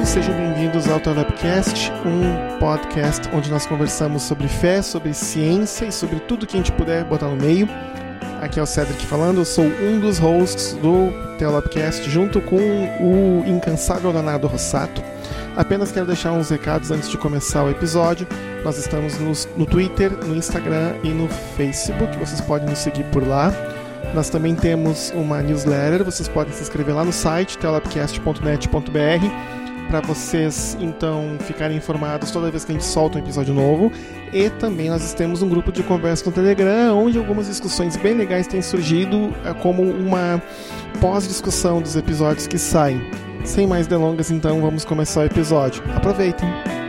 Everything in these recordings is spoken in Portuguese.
todos, sejam bem-vindos ao Telebcast, um podcast onde nós conversamos sobre fé, sobre ciência e sobre tudo que a gente puder botar no meio. Aqui é o Cedric falando, eu sou um dos hosts do Telebcast, junto com o incansável Leonardo Rossato. Apenas quero deixar uns recados antes de começar o episódio. Nós estamos no, no Twitter, no Instagram e no Facebook, vocês podem nos seguir por lá. Nós também temos uma newsletter, vocês podem se inscrever lá no site telapcast.net.br para vocês então ficarem informados toda vez que a gente solta um episódio novo. E também nós temos um grupo de conversa no Telegram, onde algumas discussões bem legais têm surgido eh, como uma pós-discussão dos episódios que saem. Sem mais delongas, então vamos começar o episódio. Aproveitem!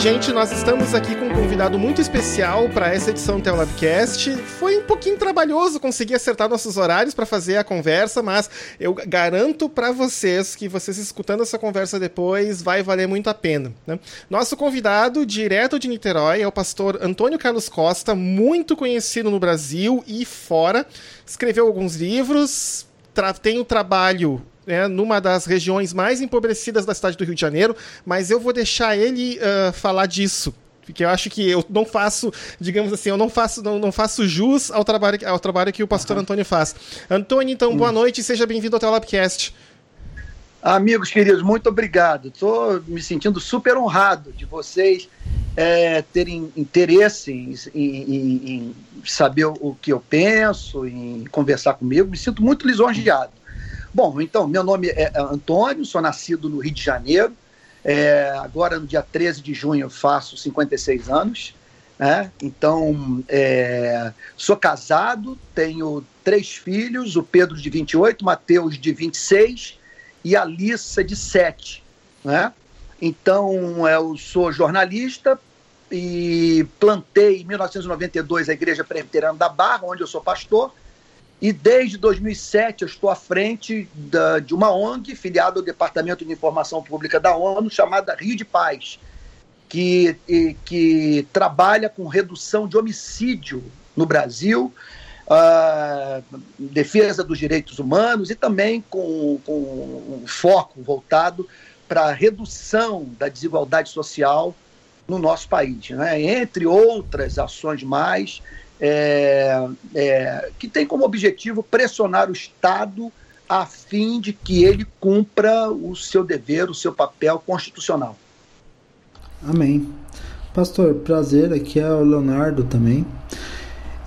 Gente, nós estamos aqui com um convidado muito especial para essa edição do Telabcast. Foi um pouquinho trabalhoso conseguir acertar nossos horários para fazer a conversa, mas eu garanto para vocês que vocês escutando essa conversa depois vai valer muito a pena. Né? Nosso convidado, direto de Niterói, é o pastor Antônio Carlos Costa, muito conhecido no Brasil e fora. Escreveu alguns livros, tem o trabalho né, numa das regiões mais empobrecidas da cidade do Rio de Janeiro, mas eu vou deixar ele uh, falar disso. Porque eu acho que eu não faço, digamos assim, eu não faço, não, não faço jus ao trabalho, ao trabalho que o pastor uhum. Antônio faz. Antônio, então, boa hum. noite e seja bem-vindo ao Telabcast. Amigos queridos, muito obrigado. Estou me sentindo super honrado de vocês é, terem interesse em, em, em, saber o que eu penso, em conversar comigo. Me sinto muito lisonjeado. Bom, então, meu nome é Antônio, sou nascido no Rio de Janeiro. É, agora, no dia 13 de junho, faço 56 anos. Né? Então, é, sou casado, tenho três filhos: o Pedro, de 28, Mateus, de 26 e a Lissa, de 7. Né? Então, eu sou jornalista e plantei em 1992 a Igreja Presbiteriana da Barra, onde eu sou pastor e desde 2007 eu estou à frente da, de uma ONG filiada ao Departamento de Informação Pública da ONU, chamada Rio de Paz, que, e, que trabalha com redução de homicídio no Brasil, uh, defesa dos direitos humanos e também com, com um foco voltado para a redução da desigualdade social no nosso país, né? entre outras ações mais é, é, que tem como objetivo pressionar o Estado a fim de que ele cumpra o seu dever, o seu papel constitucional. Amém. Pastor, prazer, aqui é o Leonardo também.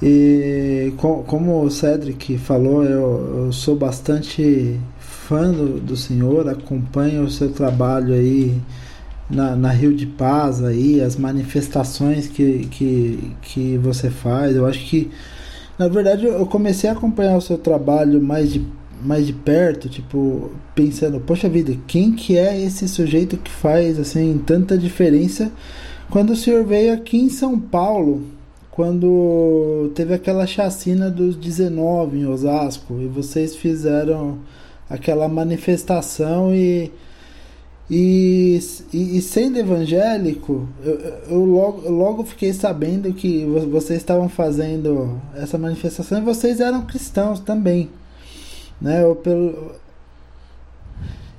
E como o Cedric falou, eu, eu sou bastante fã do, do senhor, acompanho o seu trabalho aí na, na, Rio de Paz aí, as manifestações que, que, que você faz. Eu acho que, na verdade, eu comecei a acompanhar o seu trabalho mais de, mais de perto, tipo, pensando, poxa vida, quem que é esse sujeito que faz, assim, tanta diferença quando o senhor veio aqui em São Paulo, quando teve aquela chacina dos 19 em Osasco, e vocês fizeram aquela manifestação e e, e, e, sendo evangélico, eu, eu logo, logo fiquei sabendo que vocês estavam fazendo essa manifestação e vocês eram cristãos também. Né? Eu, pelo,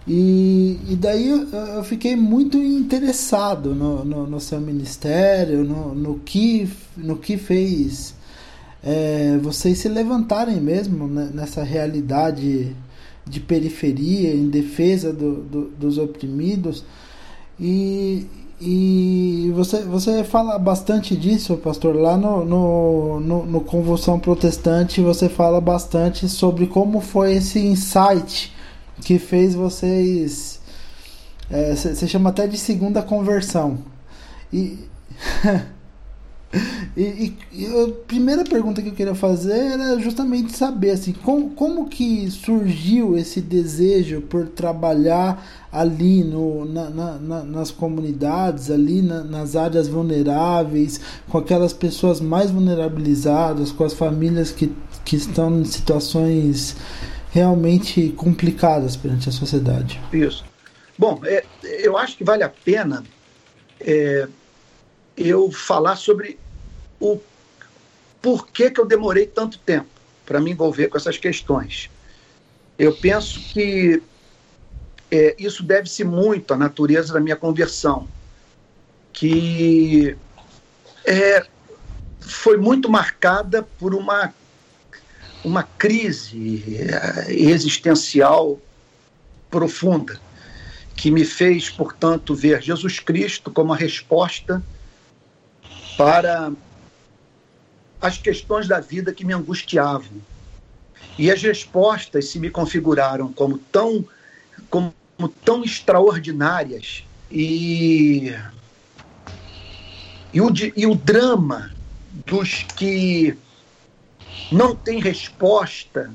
e, e daí eu, eu fiquei muito interessado no, no, no, seu ministério, no, no, que, no que fez é, vocês se levantarem mesmo né, nessa realidade de periferia, em defesa do, do, dos oprimidos. E, e você, você fala bastante disso, pastor. Lá no, no, no, no Convulsão Protestante, você fala bastante sobre como foi esse insight que fez vocês. É, você chama até de segunda conversão. E. E, e, a primeira pergunta que eu queria fazer era justamente saber assim, como, como que surgiu esse desejo por trabalhar ali no, na, na, nas comunidades, ali na, nas áreas vulneráveis, com aquelas pessoas mais vulnerabilizadas, com as famílias que, que estão em situações realmente complicadas perante a sociedade. Isso. Bom, é, eu acho que vale a pena é, eu falar sobre o porquê que eu demorei tanto tempo para me envolver com essas questões. Eu penso que é, isso deve-se muito à natureza da minha conversão, que é, foi muito marcada por uma, uma crise é, existencial profunda, que me fez, portanto, ver Jesus Cristo como a resposta para as questões da vida que me angustiavam. E as respostas se me configuraram como tão, como tão extraordinárias e, e, o, e o drama dos que não têm resposta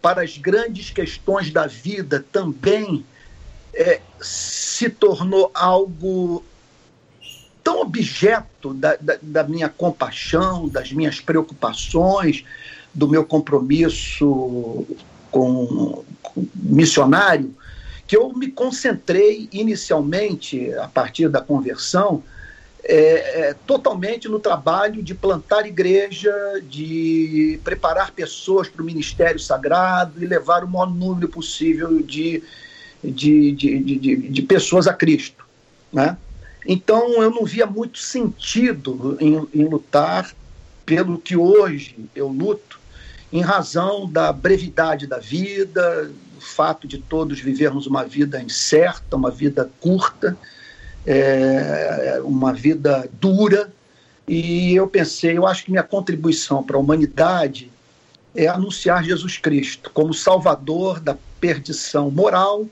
para as grandes questões da vida também é, se tornou algo tão objeto da, da, da, minha compaixão, das minhas preocupações, do meu compromisso com, com missionário, que eu me concentrei inicialmente, a partir da conversão, é, é, totalmente no trabalho de plantar igreja, de preparar pessoas para o ministério sagrado e levar o maior número possível de, de, de, de, de pessoas a Cristo. Né? Então eu não via muito sentido em, em lutar pelo que hoje eu luto, em razão da brevidade da vida, o fato de todos vivermos uma vida incerta, uma vida curta, é, uma vida dura. E eu pensei, eu acho que minha contribuição para a humanidade é anunciar Jesus Cristo como Salvador da perdição moral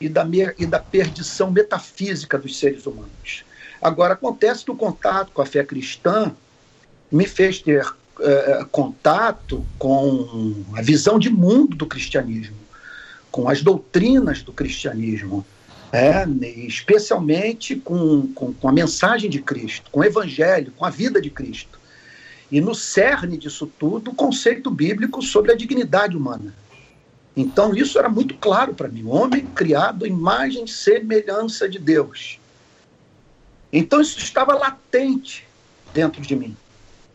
e da, e da perdição metafísica dos seres humanos. Agora, acontece que o contato com a fé cristã me fez ter é, contato com a visão de mundo do cristianismo, com as doutrinas do cristianismo, é, especialmente com, com, com a mensagem de Cristo, com o evangelho, com a vida de Cristo. E no cerne disso tudo, o conceito bíblico sobre a dignidade humana. Então, isso era muito claro para mim. O homem criado em imagem e semelhança de Deus. Então, isso estava latente dentro de mim.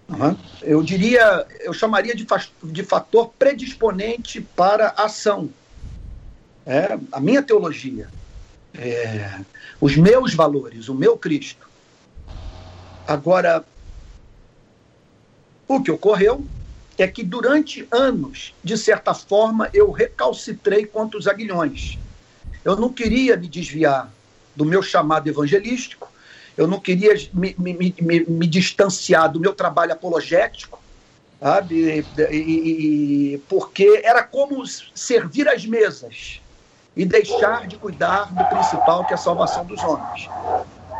Uhum. Eu diria, eu chamaria de, de fator predisponente para ação. É, a minha teologia, é, os meus valores, o meu Cristo. Agora, o que ocorreu é que durante anos, de certa forma, eu recalcitrei contra os aguilhões. Eu não queria me desviar do meu chamado evangelístico, eu não queria me, me, me, me distanciar do meu trabalho apologético, sabe? E, e, porque era como servir as mesas e deixar de cuidar do principal, que é a salvação dos homens.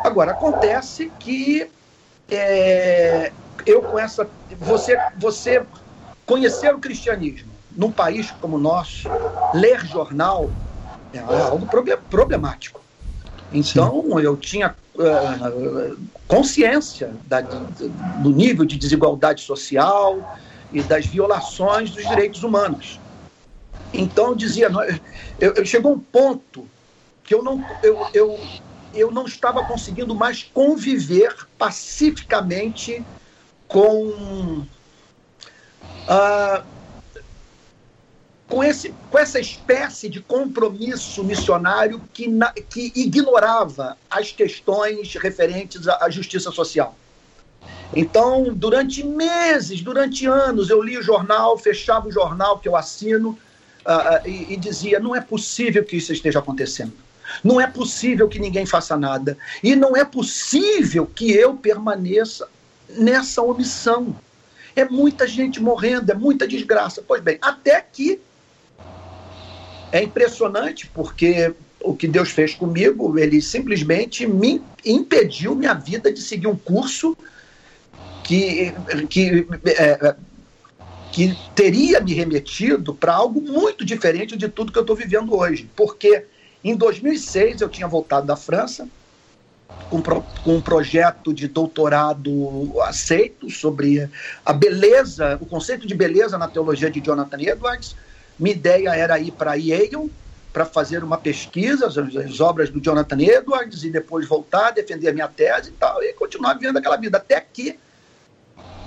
Agora, acontece que é, eu com essa. Você, você conhecer o cristianismo num país como o nosso, ler jornal, é algo problemático. Então, Sim. eu tinha uh, consciência da, do nível de desigualdade social e das violações dos direitos humanos. Então, eu dizia, eu, eu chegou um ponto que eu não, eu, eu, eu não estava conseguindo mais conviver pacificamente com. Uh, com, esse, com essa espécie de compromisso missionário que, na, que ignorava as questões referentes à, à justiça social. Então, durante meses, durante anos, eu li o jornal, fechava o jornal que eu assino uh, e, e dizia: não é possível que isso esteja acontecendo. Não é possível que ninguém faça nada. E não é possível que eu permaneça nessa omissão. É muita gente morrendo, é muita desgraça. Pois bem, até que é impressionante porque o que Deus fez comigo, ele simplesmente me impediu minha vida de seguir um curso que, que, é, que teria me remetido para algo muito diferente de tudo que eu estou vivendo hoje. Porque em 2006 eu tinha voltado da França com, com um projeto de doutorado aceito sobre a beleza, o conceito de beleza na teologia de Jonathan Edwards minha ideia era ir para Yale para fazer uma pesquisa, as, as, obras do Jonathan Edwards, e depois voltar, defender a minha tese e tal, e continuar vivendo aquela vida. Até que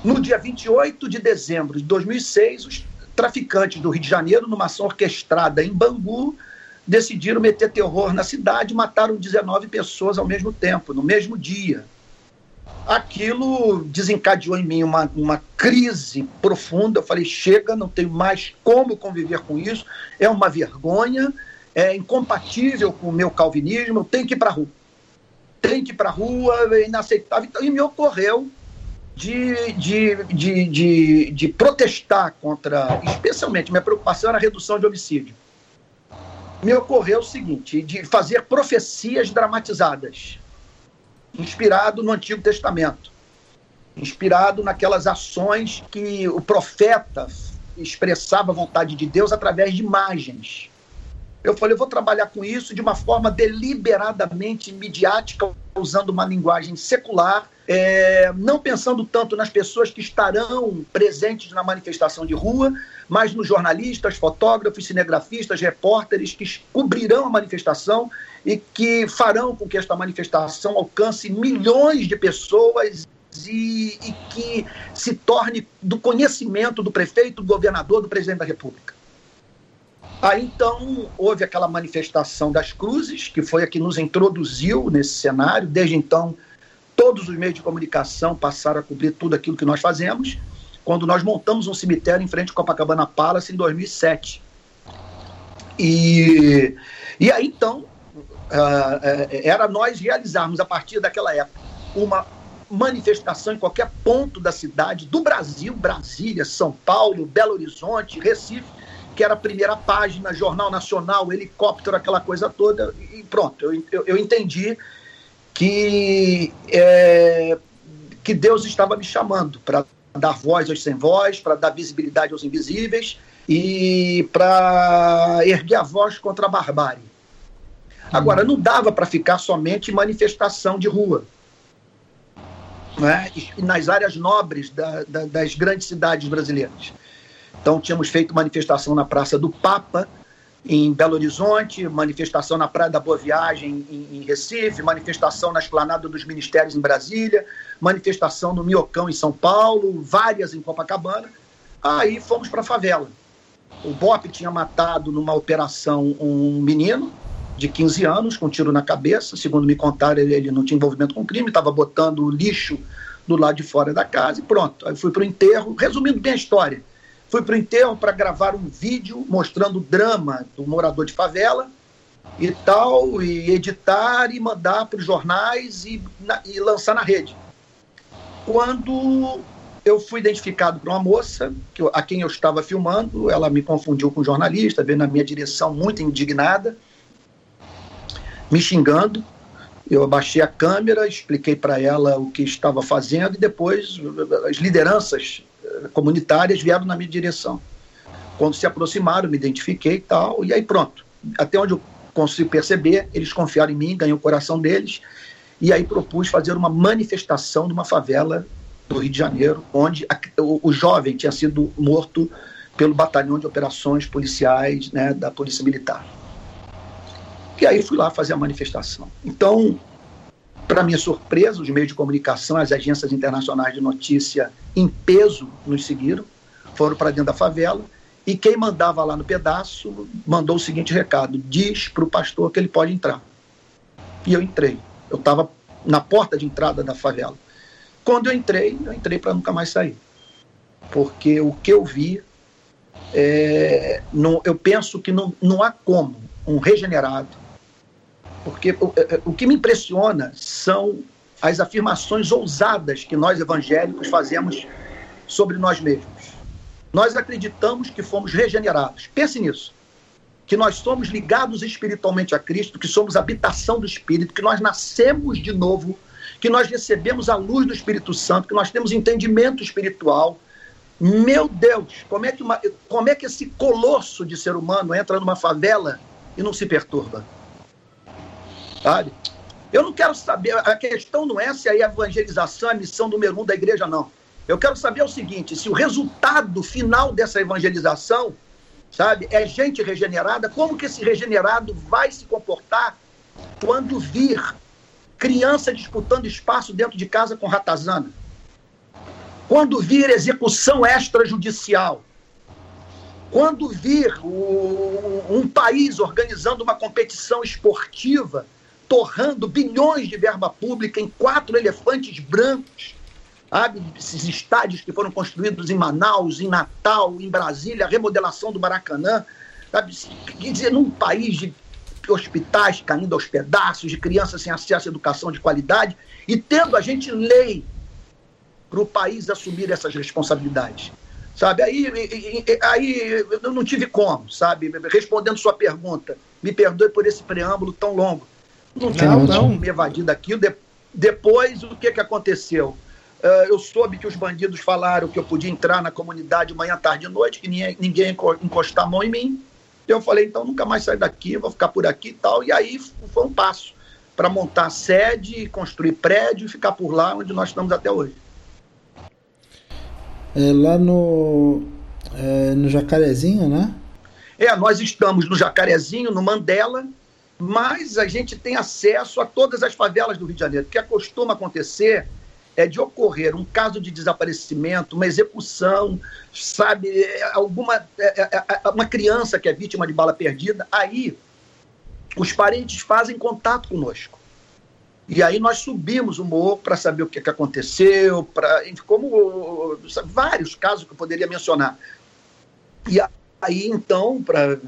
No dia 28 de dezembro de 2006, os traficantes do Rio de Janeiro, numa ação orquestrada em Bangu, decidiram meter terror na cidade mataram 19 pessoas ao mesmo tempo, no mesmo dia. Aquilo desencadeou em mim uma, uma crise profunda. Eu falei: chega, não tenho mais como conviver com isso, é uma vergonha, é incompatível com o meu calvinismo, eu tenho que ir para a rua. Tem que ir para a rua, é inaceitável. E me ocorreu de, de, de, de, de protestar contra, especialmente, minha preocupação era a redução de homicídio me ocorreu o seguinte: de fazer profecias dramatizadas, inspirado no Antigo Testamento, inspirado naquelas ações que o profeta expressava a vontade de Deus através de imagens. Eu falei, eu vou trabalhar com isso de uma forma deliberadamente midiática, usando uma linguagem secular, é, não pensando tanto nas pessoas que estarão presentes na manifestação de rua, mas nos jornalistas, fotógrafos, cinegrafistas, repórteres que cobrirão a manifestação e que farão com que esta manifestação alcance milhões de pessoas e, e que se torne do conhecimento do prefeito, do governador, do presidente da República. Aí então houve aquela manifestação das cruzes, que foi a que nos introduziu nesse cenário. Desde então, todos os meios de comunicação passaram a cobrir tudo aquilo que nós fazemos, quando nós montamos um cemitério em frente ao Copacabana Palace em 2007. E, e aí então, uh, era nós realizarmos, a partir daquela época, uma manifestação em qualquer ponto da cidade, do Brasil, Brasília, São Paulo, Belo Horizonte, Recife, que era a primeira página, Jornal Nacional, helicóptero, aquela coisa toda, e pronto, eu, eu, eu entendi que, é, que Deus estava me chamando para dar voz aos sem voz, para dar visibilidade aos invisíveis e para erguer a voz contra a barbárie. Agora, não dava para ficar somente manifestação de rua. Né? nas áreas nobres da, da, das grandes cidades brasileiras. Então, tínhamos feito manifestação na Praça do Papa, em Belo Horizonte, manifestação na Praia da Boa Viagem, em, em Recife, manifestação na Esplanada dos Ministérios, em Brasília, manifestação no Miocão, em São Paulo, várias em Copacabana. Aí fomos para a favela. O BOP tinha matado numa operação um menino de 15 anos, com um tiro na cabeça. Segundo me contaram, ele, ele não tinha envolvimento com crime, estava botando lixo do lado de fora da casa e pronto. Aí fui para o enterro. Resumindo bem a história, Fui para o enterro para gravar um vídeo mostrando o drama do morador de favela e tal, e editar e mandar para os jornais e, na, e lançar na rede. Quando eu fui identificado por uma moça que, a quem eu estava filmando, ela me confundiu com um jornalista, veio na minha direção muito indignada, me xingando. Eu abaixei a câmera, expliquei para ela o que estava fazendo e depois as lideranças comunitárias vieram na minha direção. Quando se aproximaram, me identifiquei e tal, e aí pronto. Até onde eu consigo perceber, eles confiaram em mim, ganhei o coração deles, e aí propus fazer uma manifestação numa favela do Rio de Janeiro, onde a, o, o, jovem tinha sido morto pelo batalhão de operações policiais né, da Polícia Militar. E aí fui lá fazer a manifestação. Então, para minha surpresa, os meios de comunicação, as agências internacionais de notícia em peso nos seguiram, foram para dentro da favela, e quem mandava lá no pedaço mandou o seguinte recado: diz para o pastor que ele pode entrar. E eu entrei. Eu estava na porta de entrada da favela. Quando eu entrei, eu entrei para nunca mais sair. Porque o que eu vi, é, não, eu penso que não, não há como um regenerado, porque o, é, é, o que me impressiona são as afirmações ousadas que nós evangélicos fazemos sobre nós mesmos. Nós acreditamos que fomos regenerados. Pense nisso. Que nós somos ligados espiritualmente a Cristo, que somos habitação do Espírito, que nós nascemos de novo, que nós recebemos a luz do Espírito Santo, que nós temos entendimento espiritual. Meu Deus, como é que, uma, como é que esse colosso de ser humano entra numa favela e não se perturba? Sabe? Eu não quero saber, a questão não é se a evangelização é a missão número um da igreja, não. Eu quero saber o seguinte: se o resultado final dessa evangelização, sabe, é gente regenerada, como que esse regenerado vai se comportar quando vir criança disputando espaço dentro de casa com ratazana? quando vir execução extrajudicial, quando vir o, um país organizando uma competição esportiva, torrando bilhões de verba pública em quatro elefantes brancos, sabe? esses estádios que foram construídos em Manaus, em Natal, em Brasília, a remodelação do Maracanã, sabe? quer dizer, num país de hospitais caindo aos pedaços, de crianças sem acesso à educação de qualidade, e tendo a gente lei para o país assumir essas responsabilidades. Sabe, aí, aí eu não tive como, sabe? Respondendo sua pergunta, me perdoe por esse preâmbulo tão longo. Não não, não. me evadir daquilo. De, depois, o que, que aconteceu? Uh, eu soube que os bandidos falaram que eu podia entrar na comunidade manhã, tarde e noite, que ninguém, ninguém encostar a mão em mim. Eu falei, então nunca mais sair daqui, vou ficar por aqui e tal. E aí foi um passo para montar sede, construir prédio e ficar por lá onde nós estamos até hoje. É lá no, é, no Jacarezinho, né? É, nós estamos no Jacarezinho, no Mandela, mas a gente tem acesso a todas as favelas do Rio de Janeiro. O que costuma acontecer é de ocorrer um caso de desaparecimento, uma execução, sabe, alguma é, é, é, uma criança que é vítima de bala perdida, aí os parentes fazem contato conosco. E aí nós subimos o morro para saber o que, que aconteceu, para como sabe, vários casos que eu poderia mencionar. E aí então para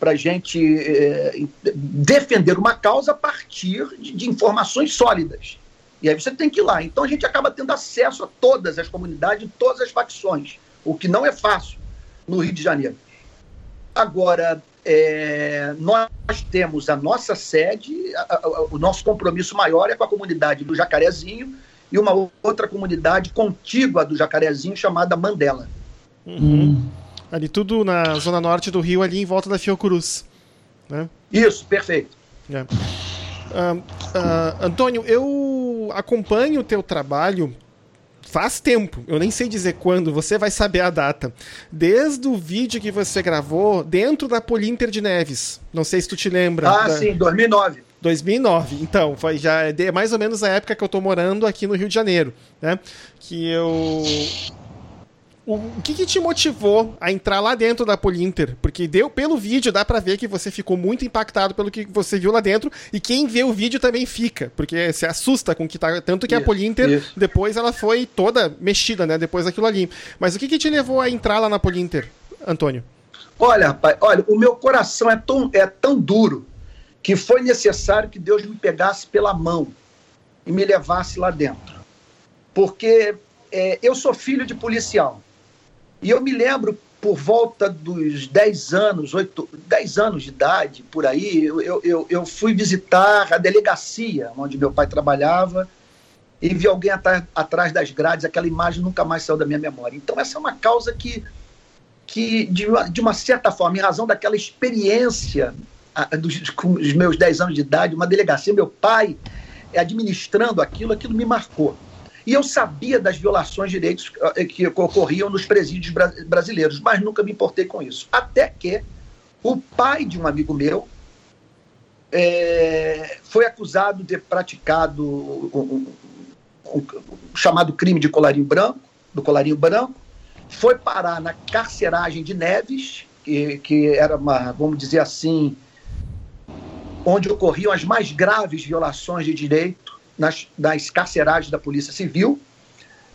para a gente é, defender uma causa a partir de, de, informações sólidas. E aí você tem que ir lá. Então a gente acaba tendo acesso a todas as comunidades, todas as facções, o que não é fácil no Rio de Janeiro. Agora, é, nós temos a nossa sede, a, a, o nosso compromisso maior é com a comunidade do Jacarezinho e uma outra comunidade contígua do Jacarezinho chamada Mandela. Uhum. Ali tudo na zona norte do Rio, ali em volta da Fiocruz. Né? Isso, perfeito. É. Uh, uh, Antônio, eu acompanho o teu trabalho faz tempo, eu nem sei dizer quando, você vai saber a data. Desde o vídeo que você gravou dentro da Polinter de Neves. Não sei se tu te lembra. Ah, da... sim, 2009. 2009, então, foi já é mais ou menos a época que eu tô morando aqui no Rio de Janeiro, né? Que eu o, que, que, te motivou a entrar lá dentro da Polinter? Porque deu pelo vídeo, dá para ver que você ficou muito impactado pelo que você viu lá dentro, e quem vê o vídeo também fica, porque se assusta com o que tá. Tanto que isso, a Polinter, isso. depois ela foi toda mexida, né? Depois daquilo ali. Mas o que, que te levou a entrar lá na Polinter, Antônio? Olha, rapaz, olha, o meu coração é tão, é tão duro que foi necessário que Deus me pegasse pela mão e me levasse lá dentro. Porque é, eu sou filho de policial. E eu me lembro, por volta dos 10 anos, 8, 10 anos de idade, por aí, eu, eu, eu fui visitar a delegacia onde meu pai trabalhava e vi alguém atrás, atrás das grades, aquela imagem nunca mais saiu da minha memória. Então, essa é uma causa que, que de, uma, de uma certa forma, em razão daquela experiência a, dos, com os meus 10 anos de idade, uma delegacia, meu pai administrando aquilo, aquilo me marcou. E eu sabia das violações de direitos eh, que ocorriam nos presídios brasileiros, mas nunca me importei com isso. Até que o pai de um amigo meu é, foi acusado de ter praticado um, um, um, chamado crime de colarinho branco, do colarinho branco, foi parar na carceragem de Neves, que, que era uma, vamos dizer assim, onde ocorriam as mais graves violações de direito nas, nas carceragens da Polícia Civil.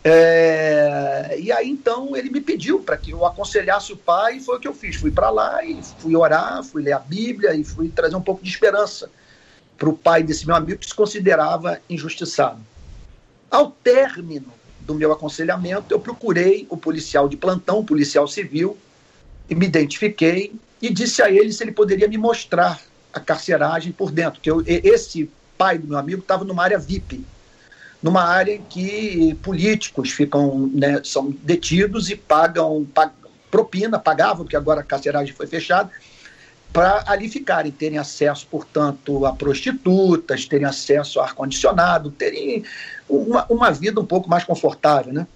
É, e aí então ele me pediu para que eu aconselhasse o pai, e foi o que eu fiz. Fui para lá e fui orar, fui ler a Bíblia e fui trazer um pouco de esperança para o pai desse meu amigo que se considerava injustiçado. Ao término do meu aconselhamento, eu procurei o policial de plantão, o policial civil, e me identifiquei e disse a ele se ele poderia me mostrar a carceragem por dentro, que eu, esse pai do meu amigo estava numa área VIP, numa área em que políticos ficam, né, são detidos e pagam, propina, pagavam, porque agora a carceragem foi fechada, para ali ficarem, terem acesso, portanto, a prostitutas, terem acesso a ar-condicionado, terem uma, uma vida um pouco mais confortável né,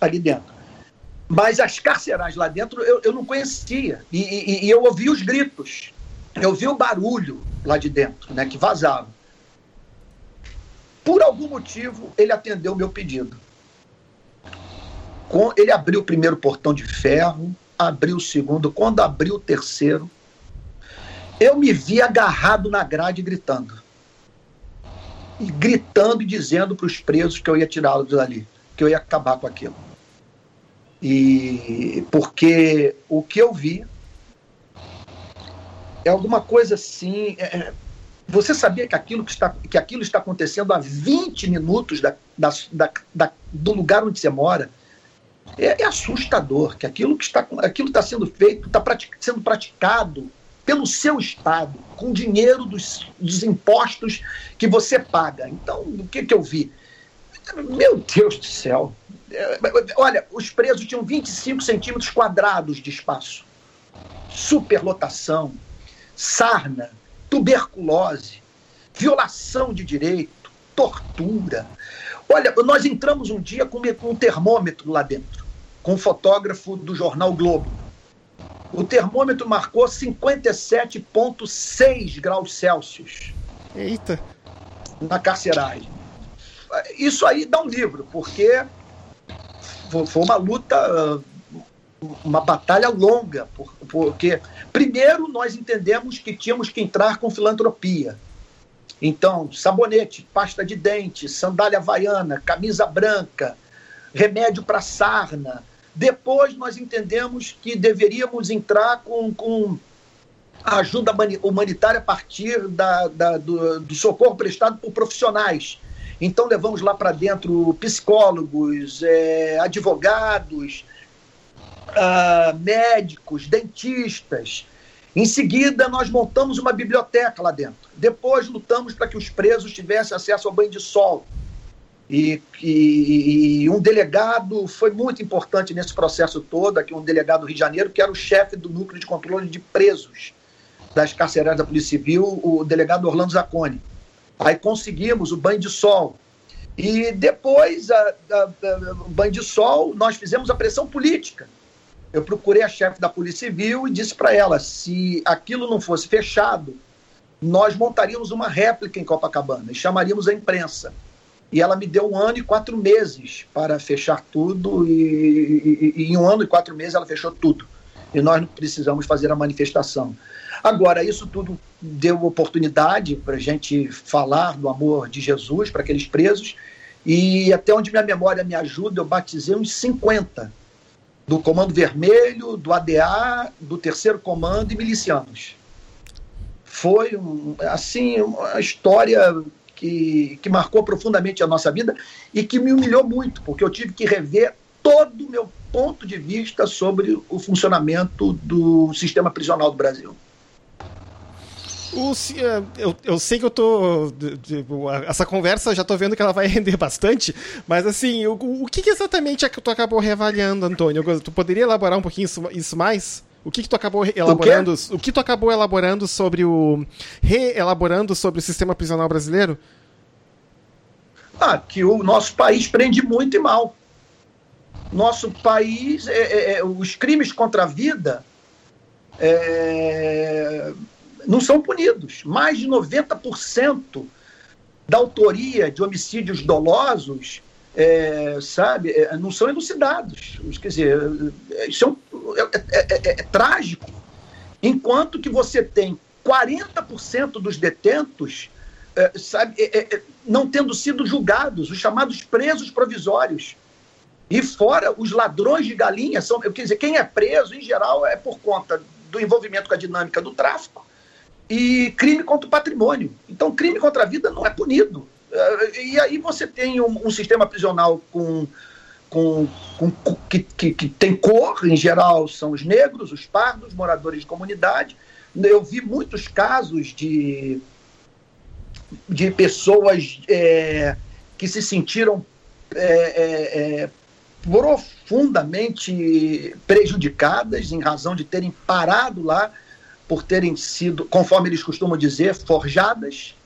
ali dentro. Mas as carcerais lá dentro eu, eu não conhecia. E, e, e eu ouvi os gritos, eu ouvi o barulho lá de dentro, né, que vazava. Por algum motivo, ele atendeu o meu pedido. ele abriu o primeiro portão de ferro, abriu o segundo. Quando abriu o terceiro, eu me vi agarrado na grade gritando. E gritando e dizendo para os presos que eu ia tirá-los dali, que eu ia acabar com aquilo. E porque o que eu vi é alguma coisa assim. É, é você sabia que aquilo, que, está, que aquilo está acontecendo a 20 minutos da, da, da, do lugar onde você mora? É, é, assustador que aquilo que está, aquilo está sendo feito, está pratic, sendo praticado pelo seu Estado, com dinheiro dos, dos impostos que você paga. Então, o que, que eu vi? Meu Deus do céu. É, olha, os presos tinham 25 centímetros quadrados de espaço. Superlotação, sarna, tuberculose, violação de direito, tortura. Olha, nós entramos um dia com um termômetro lá dentro, com um fotógrafo do jornal Globo. O termômetro marcou 57,6 graus Celsius. Eita! Na carceragem. Isso aí dá um livro, porque foi uma luta uma batalha longa, porque, primeiro, nós entendemos que tínhamos que entrar com filantropia. Então, sabonete, pasta de dente, sandália havaiana, camisa branca, remédio para sarna. Depois, nós entendemos que deveríamos entrar com, com ajuda humanitária a partir da, da do, do socorro prestado por profissionais. Então, levamos lá para dentro psicólogos, é, advogados, uh, médicos, dentistas. Em seguida, nós montamos uma biblioteca lá dentro. Depois, lutamos para que os presos tivessem acesso ao banho de sol. E, e, e, um delegado foi muito importante nesse processo todo, aqui um delegado do Rio de Janeiro, que era o chefe do núcleo de controle de presos das carcerárias da Polícia Civil, o delegado Orlando Zacconi. Aí conseguimos o banho de sol. E depois, o banho de sol, nós fizemos a pressão política eu procurei a chefe da Polícia Civil e disse para ela: se aquilo não fosse fechado, nós montaríamos uma réplica em Copacabana e chamaríamos a imprensa. E ela me deu um ano e quatro meses para fechar tudo, e, e, e em um ano e quatro meses ela fechou tudo. E nós não precisamos fazer a manifestação. Agora, isso tudo deu oportunidade para a gente falar do amor de Jesus para aqueles presos, e até onde minha memória me ajuda, eu batizei uns 50 do Comando Vermelho, do ADA, do Terceiro Comando e milicianos. Foi, assim, uma história que, que marcou profundamente a nossa vida e que me humilhou muito, porque eu tive que rever todo o meu ponto de vista sobre o funcionamento do sistema prisional do Brasil. O, é, eu, eu sei que eu tô. Essa conversa já tô vendo que ela vai render bastante, mas assim, o, o que, exatamente é que tu acabou reavaliando, Antônio? Tu poderia elaborar um pouquinho isso, isso mais? O que, que tu acabou elaborando? O, o, que tu acabou elaborando sobre o. reelaborando sobre o sistema prisional brasileiro? Ah, que o nosso país prende muito e mal. Nosso país, é, é, é os crimes contra a vida. É, não são punidos. Mais de 90% da autoria de homicídios dolosos, é, sabe, é, não são elucidados. Quer dizer, isso é, um, é, é, é, é trágico. Enquanto que você tem 40% dos detentos sabe, não tendo sido julgados, os chamados presos provisórios. E fora os ladrões de galinha, são, quer dizer, quem é preso, em geral, é por conta do envolvimento com a dinâmica do tráfico e crime contra o patrimônio. Então, crime contra a vida não é punido. É, e aí você tem um, um sistema prisional com, com, com que, que, que, tem cor, em geral são os negros, os pardos, moradores de comunidade. Eu vi muitos casos de, de pessoas é, que se sentiram é, é profundamente prejudicadas em razão de terem parado lá por terem sido, conforme eles costumam dizer, forjadas,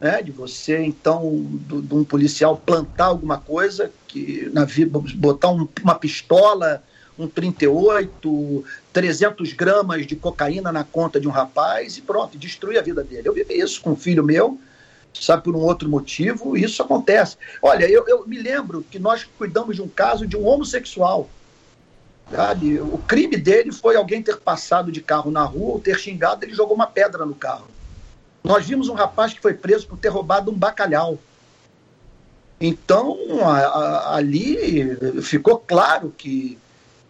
né, de você, então, de um policial plantar alguma coisa, que na vida, botar um, uma pistola, um 38, 300 gramas de cocaína na conta de um rapaz e pronto, destruir a vida dele. Eu vivi isso com um filho meu, sabe, por um outro motivo, isso acontece. Olha, eu, eu me lembro que nós cuidamos de um caso de um homossexual. Sabe? O crime dele foi alguém ter passado de carro na rua ou ter xingado, ele jogou uma pedra no carro. Nós vimos um rapaz que foi preso por ter roubado um bacalhau. Então, a, a, ali ficou claro que,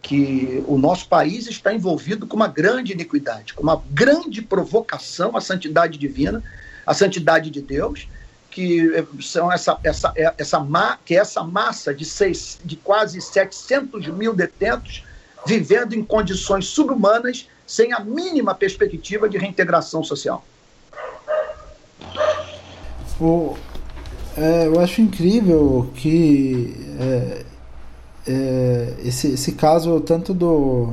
que o nosso país está envolvido com uma grande iniquidade, com uma grande provocação à santidade divina, à santidade de Deus, que são essa, essa, essa, que é essa massa de, seis, de quase 700 mil detentos vivendo em condições subhumanas, sem a mínima perspectiva de reintegração social. É, eu acho incrível que é, é, esse, esse caso, tanto do,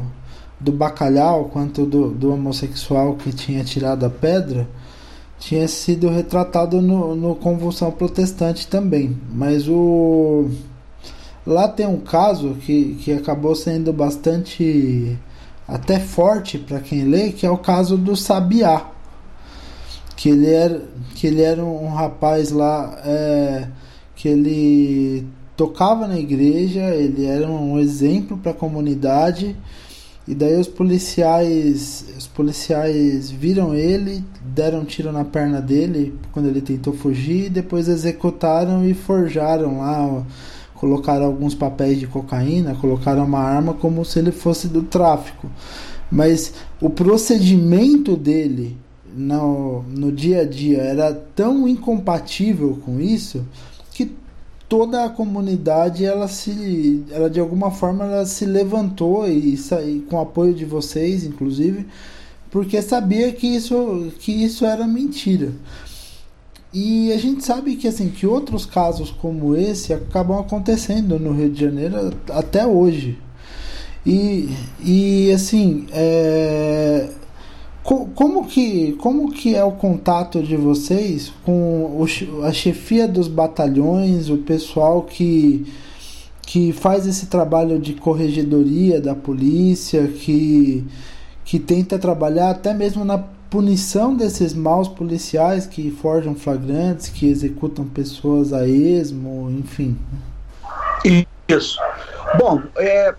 do bacalhau quanto do, do homossexual que tinha tirado a pedra, tinha sido retratado no, no Convulsão Protestante também. Mas o. Lá tem um caso que, que acabou sendo bastante até forte para quem lê, que é o caso do Sabiá. Que ele era, que ele era um rapaz lá é, que ele tocava na igreja, ele era um exemplo para a comunidade e daí os policiais, os policiais viram ele, deram um tiro na perna dele quando ele tentou fugir, depois executaram e forjaram lá, colocaram alguns papéis de cocaína, colocaram uma arma como se ele fosse do tráfico. Mas o procedimento dele no, no dia a dia era tão incompatível com isso toda a comunidade ela se ela de alguma forma ela se levantou e, e com o apoio de vocês inclusive porque sabia que isso que isso era mentira e a gente sabe que assim que outros casos como esse acabam acontecendo no Rio de Janeiro até hoje. E, e assim é, como que, como que é o contato de vocês com o, a chefia dos batalhões, o pessoal que, que faz esse trabalho de corregedoria da polícia, que, que tenta trabalhar até mesmo na punição desses maus policiais que forjam flagrantes, que executam pessoas a esmo, enfim? Isso. Bom, é,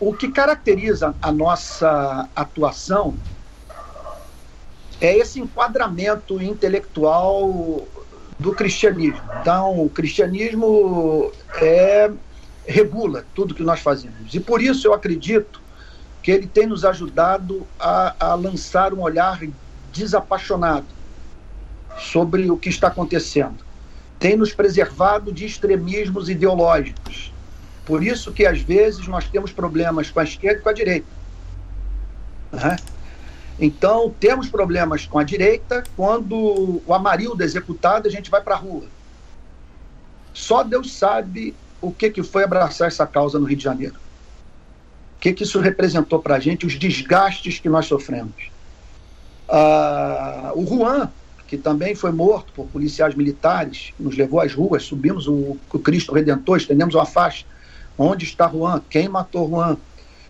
o que caracteriza a nossa atuação é esse enquadramento intelectual do cristianismo. Então, o cristianismo é, regula tudo que nós fazemos. E por isso eu acredito que ele tem nos ajudado a, a lançar um olhar desapaixonado sobre o que está acontecendo. Tem nos preservado de extremismos ideológicos. Por isso que às vezes nós temos problemas com a esquerda e com a direita. Uhum. Então, temos problemas com a direita. Quando o Amarildo é executado, a gente vai para a rua. Só Deus sabe o que, que foi abraçar essa causa no Rio de Janeiro. O que, que isso representou para a gente, os desgastes que nós sofremos. Ah, o Juan, que também foi morto por policiais militares, nos levou às ruas, subimos o, o Cristo Redentor, estendemos uma faixa. Onde está Juan? Quem matou Juan?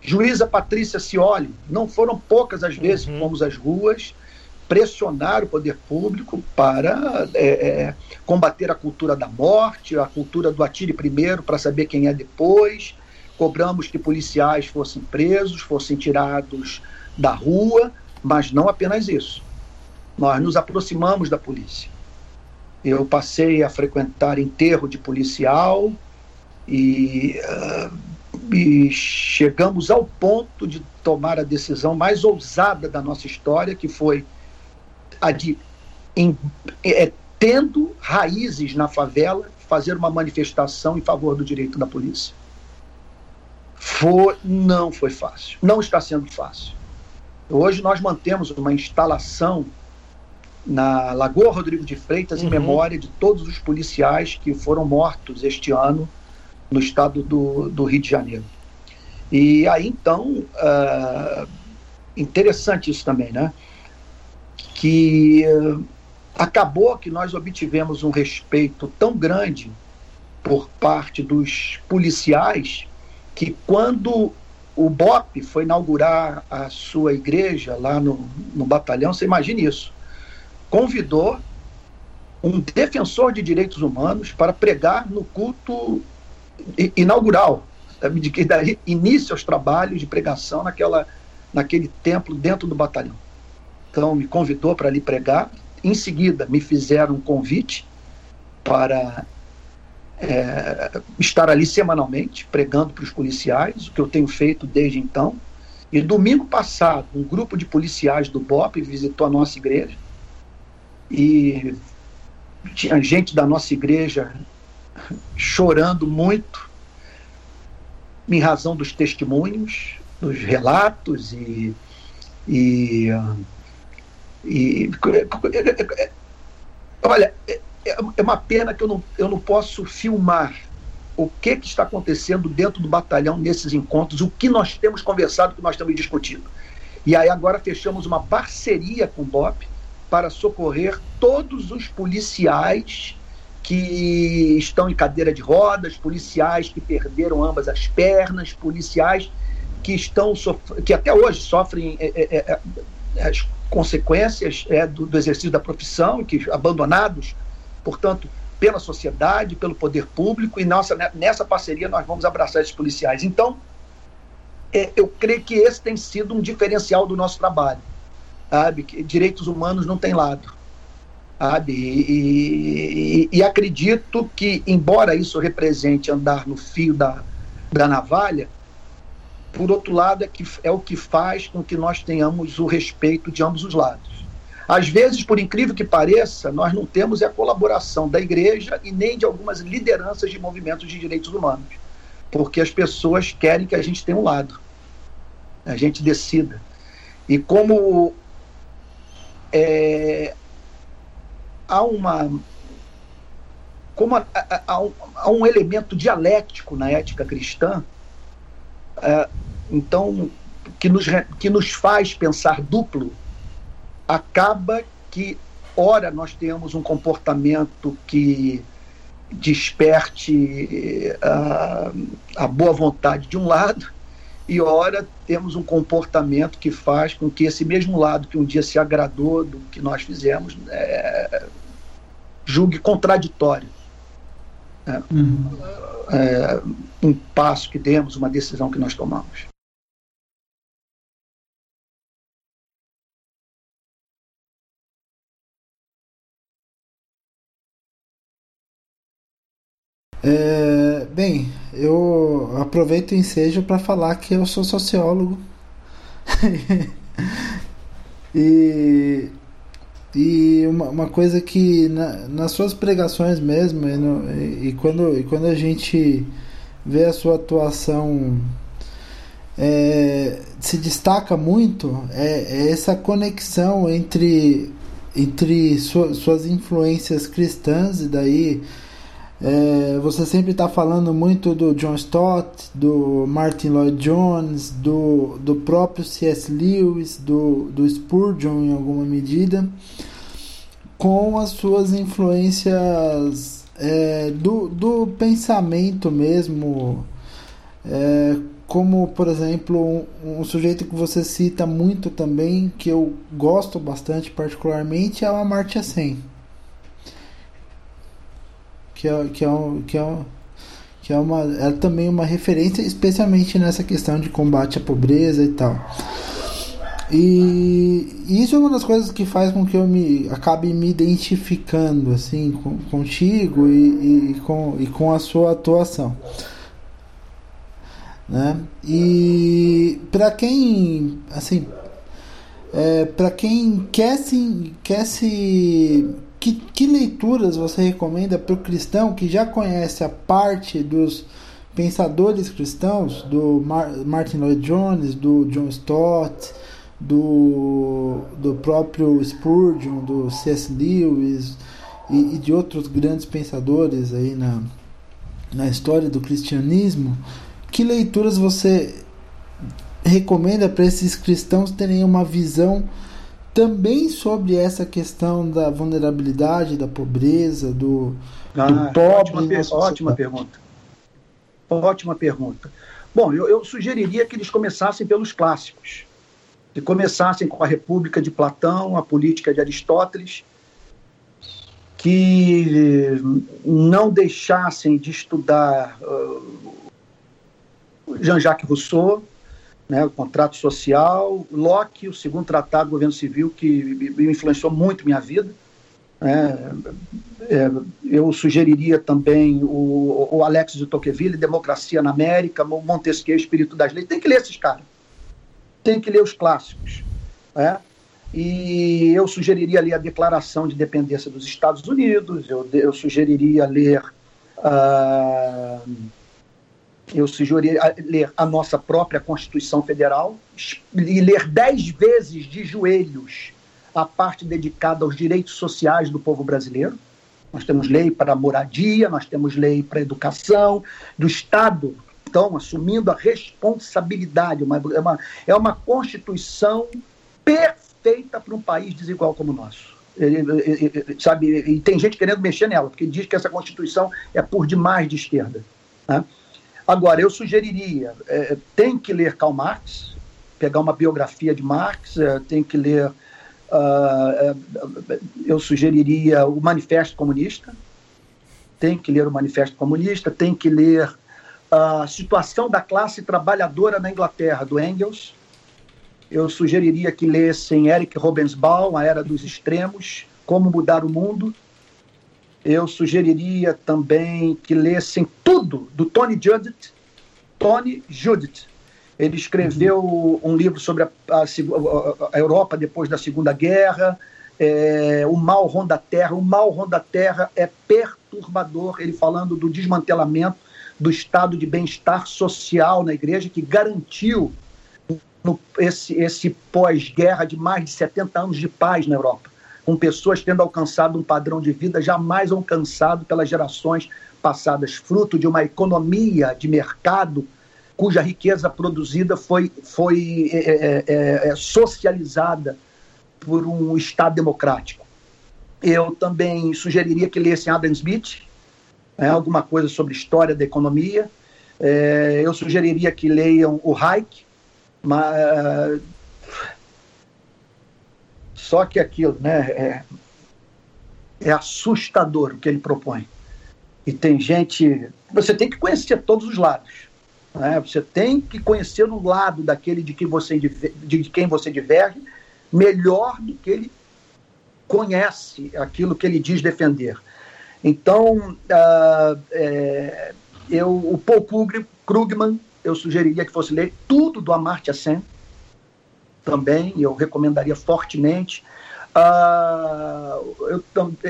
Juíza Patrícia Cioli, não foram poucas as vezes uhum. que fomos às ruas pressionar o poder público para é, é, combater a cultura da morte, a cultura do atire primeiro para saber quem é depois. Cobramos que policiais fossem presos, fossem tirados da rua, mas não apenas isso. Nós nos aproximamos da polícia. Eu passei a frequentar enterro de policial e uh, e chegamos ao ponto de tomar a decisão mais ousada da nossa história, que foi a de, em, é, tendo raízes na favela, fazer uma manifestação em favor do direito da polícia. Foi, não foi fácil, não está sendo fácil. Hoje nós mantemos uma instalação na Lagoa Rodrigo de Freitas uhum. em memória de todos os policiais que foram mortos este ano no estado do, do Rio de Janeiro. E aí, então, uh, interessante isso também, né? Que uh, acabou que nós obtivemos um respeito tão grande por parte dos policiais que quando o BOP foi inaugurar a sua igreja lá no, no batalhão, você imagine isso, convidou um defensor de direitos humanos para pregar no culto inaugural, de que daí início aos trabalhos de pregação naquela, naquele templo dentro do batalhão. Então me convidou para ali pregar. Em seguida me fizeram um convite para é, estar ali semanalmente pregando para os policiais, o que eu tenho feito desde então. E domingo passado, um grupo de policiais do BOP visitou a nossa igreja e tinha gente da nossa igreja chorando muito em razão dos testemunhos, dos relatos e, e, e olha, é, é uma pena que eu não, eu não posso filmar o que, que está acontecendo dentro do batalhão nesses encontros, o que nós temos conversado, o que nós temos discutido. E aí agora fechamos uma parceria com o BOP para socorrer todos os policiais que estão em cadeira de rodas, policiais que perderam ambas as pernas, policiais que estão que até hoje sofrem é, é, é, é, as consequências é, do, do, exercício da profissão, que abandonados, portanto, pela sociedade, pelo poder público, e nossa, né, nessa parceria nós vamos abraçar esses policiais. Então, é, eu creio que esse tem sido um diferencial do nosso trabalho. Sabe? Que direitos humanos não tem lado. Sabe? E, e, e, acredito que, embora isso represente andar no fio da, da navalha, por outro lado, é, que, é o que faz com que nós tenhamos o respeito de ambos os lados. Às vezes, por incrível que pareça, nós não temos a colaboração da igreja e nem de algumas lideranças de movimentos de direitos humanos, porque as pessoas querem que a gente tenha um lado, a gente decida. E como é, há uma como há, um, um, elemento dialético na ética cristã, é, então que nos, que nos faz pensar duplo acaba que, ora, nós temos um comportamento que desperte a, a boa vontade de um lado, e ora temos um comportamento que faz com que esse mesmo lado que um dia se agradou do que nós fizemos é, julgue contraditório. É, uhum. é, um passo que demos, uma decisão que nós tomamos. É, bem, eu aproveito o ensejo para falar que eu sou sociólogo. e e uma, uma coisa que na, nas suas pregações mesmo, e, no, e, e, quando, e quando a gente vê a sua atuação é, se destaca muito é, é, essa conexão entre, entre suas influências cristãs e daí é, você sempre está falando muito do John Stott, do Martin Lloyd Jones, do, do próprio C.S. Lewis, do, do Spurgeon em alguma medida, com as suas influências é, do, do pensamento mesmo, é, como por exemplo um, um, sujeito que você cita muito também, que eu gosto bastante particularmente, é o Amartya Sen que é, que é, que é, que é, uma, é também uma referência, especialmente nessa questão de combate à pobreza e tal. E isso é uma das coisas que faz com que eu me acabe me identificando assim com, contigo e, e, com, e com a sua atuação. Né? E para quem assim é, para quem quer se, quer se que, que leituras você recomenda para o cristão que já conhece a parte dos pensadores cristãos, do Mar Martin Lloyd Jones, do John Stott, do, do próprio Spurgeon, do C.S. Lewis e, e, de outros grandes pensadores aí na, na história do cristianismo, que leituras você recomenda para esses cristãos terem uma visão também sobre essa questão da vulnerabilidade, da pobreza, do, ah, do pobre. Ótima, per ótima pergunta. Ótima pergunta. Bom, eu, eu, sugeriria que eles começassem pelos clássicos. Que começassem com a República de Platão, a Política de Aristóteles, que não deixassem de estudar uh, Jean-Jacques Rousseau, né, o contrato social, Locke, o segundo tratado do governo civil, que influenciou muito minha vida. É, é, eu sugeriria também o, o Alex de Tocqueville, Democracia na América, Montesquieu, Espírito das Leis. Tem que ler esses caras. Tem que ler os clássicos. É? E eu sugeriria ler a Declaração de Dependência dos Estados Unidos, eu, eu sugeriria ler. Uh, eu sugeriria ler a nossa própria Constituição Federal e ler dez vezes de joelhos a parte dedicada aos direitos sociais do povo brasileiro. Nós temos lei para moradia, nós temos lei para educação, do Estado, então, assumindo a responsabilidade. Uma, é, uma, é uma Constituição perfeita para um país desigual como o nosso. sabe, e tem gente querendo mexer nela, porque diz que essa Constituição é por demais de esquerda. Né? Agora, eu sugeriria, é, tem que ler Karl Marx, pegar uma biografia de Marx, é, tem que ler Uh, eu sugeriria o Manifesto Comunista, tem que ler o Manifesto Comunista, tem que ler a situação da classe trabalhadora na Inglaterra, do Engels. Eu sugeriria que lessem Eric Robensbaum, A Era dos Extremos, Como Mudar o Mundo. Eu sugeriria também que lessem tudo do Tony Judith, Tony Judith, ele escreveu uhum. um livro sobre a, a, a, Europa depois da Segunda Guerra, é, o mal ronda a terra. O mal ronda a terra é perturbador, ele falando do desmantelamento do estado de bem-estar social na igreja, que garantiu no, esse, esse pós-guerra de mais de 70 anos de paz na Europa, com pessoas tendo alcançado um padrão de vida jamais alcançado pelas gerações passadas, fruto de uma economia de mercado cuja riqueza produzida foi, foi é é, é, é, socializada por um Estado democrático. Eu também sugeriria que lessem Adam Smith, né, alguma coisa sobre história da economia. É, eu sugeriria que leiam o Hayek, mas só que aquilo, né, é, é assustador o que ele propõe. E tem gente, você tem que conhecer todos os lados. Né? Você tem que conhecer o lado daquele de quem você, de quem você diverge melhor do que ele conhece aquilo que ele diz defender. Então, uh, é, eu, o Paul Krugman, eu sugeriria que fosse ler tudo do Amartya Sen, também, eu recomendaria fortemente. Uh, eu,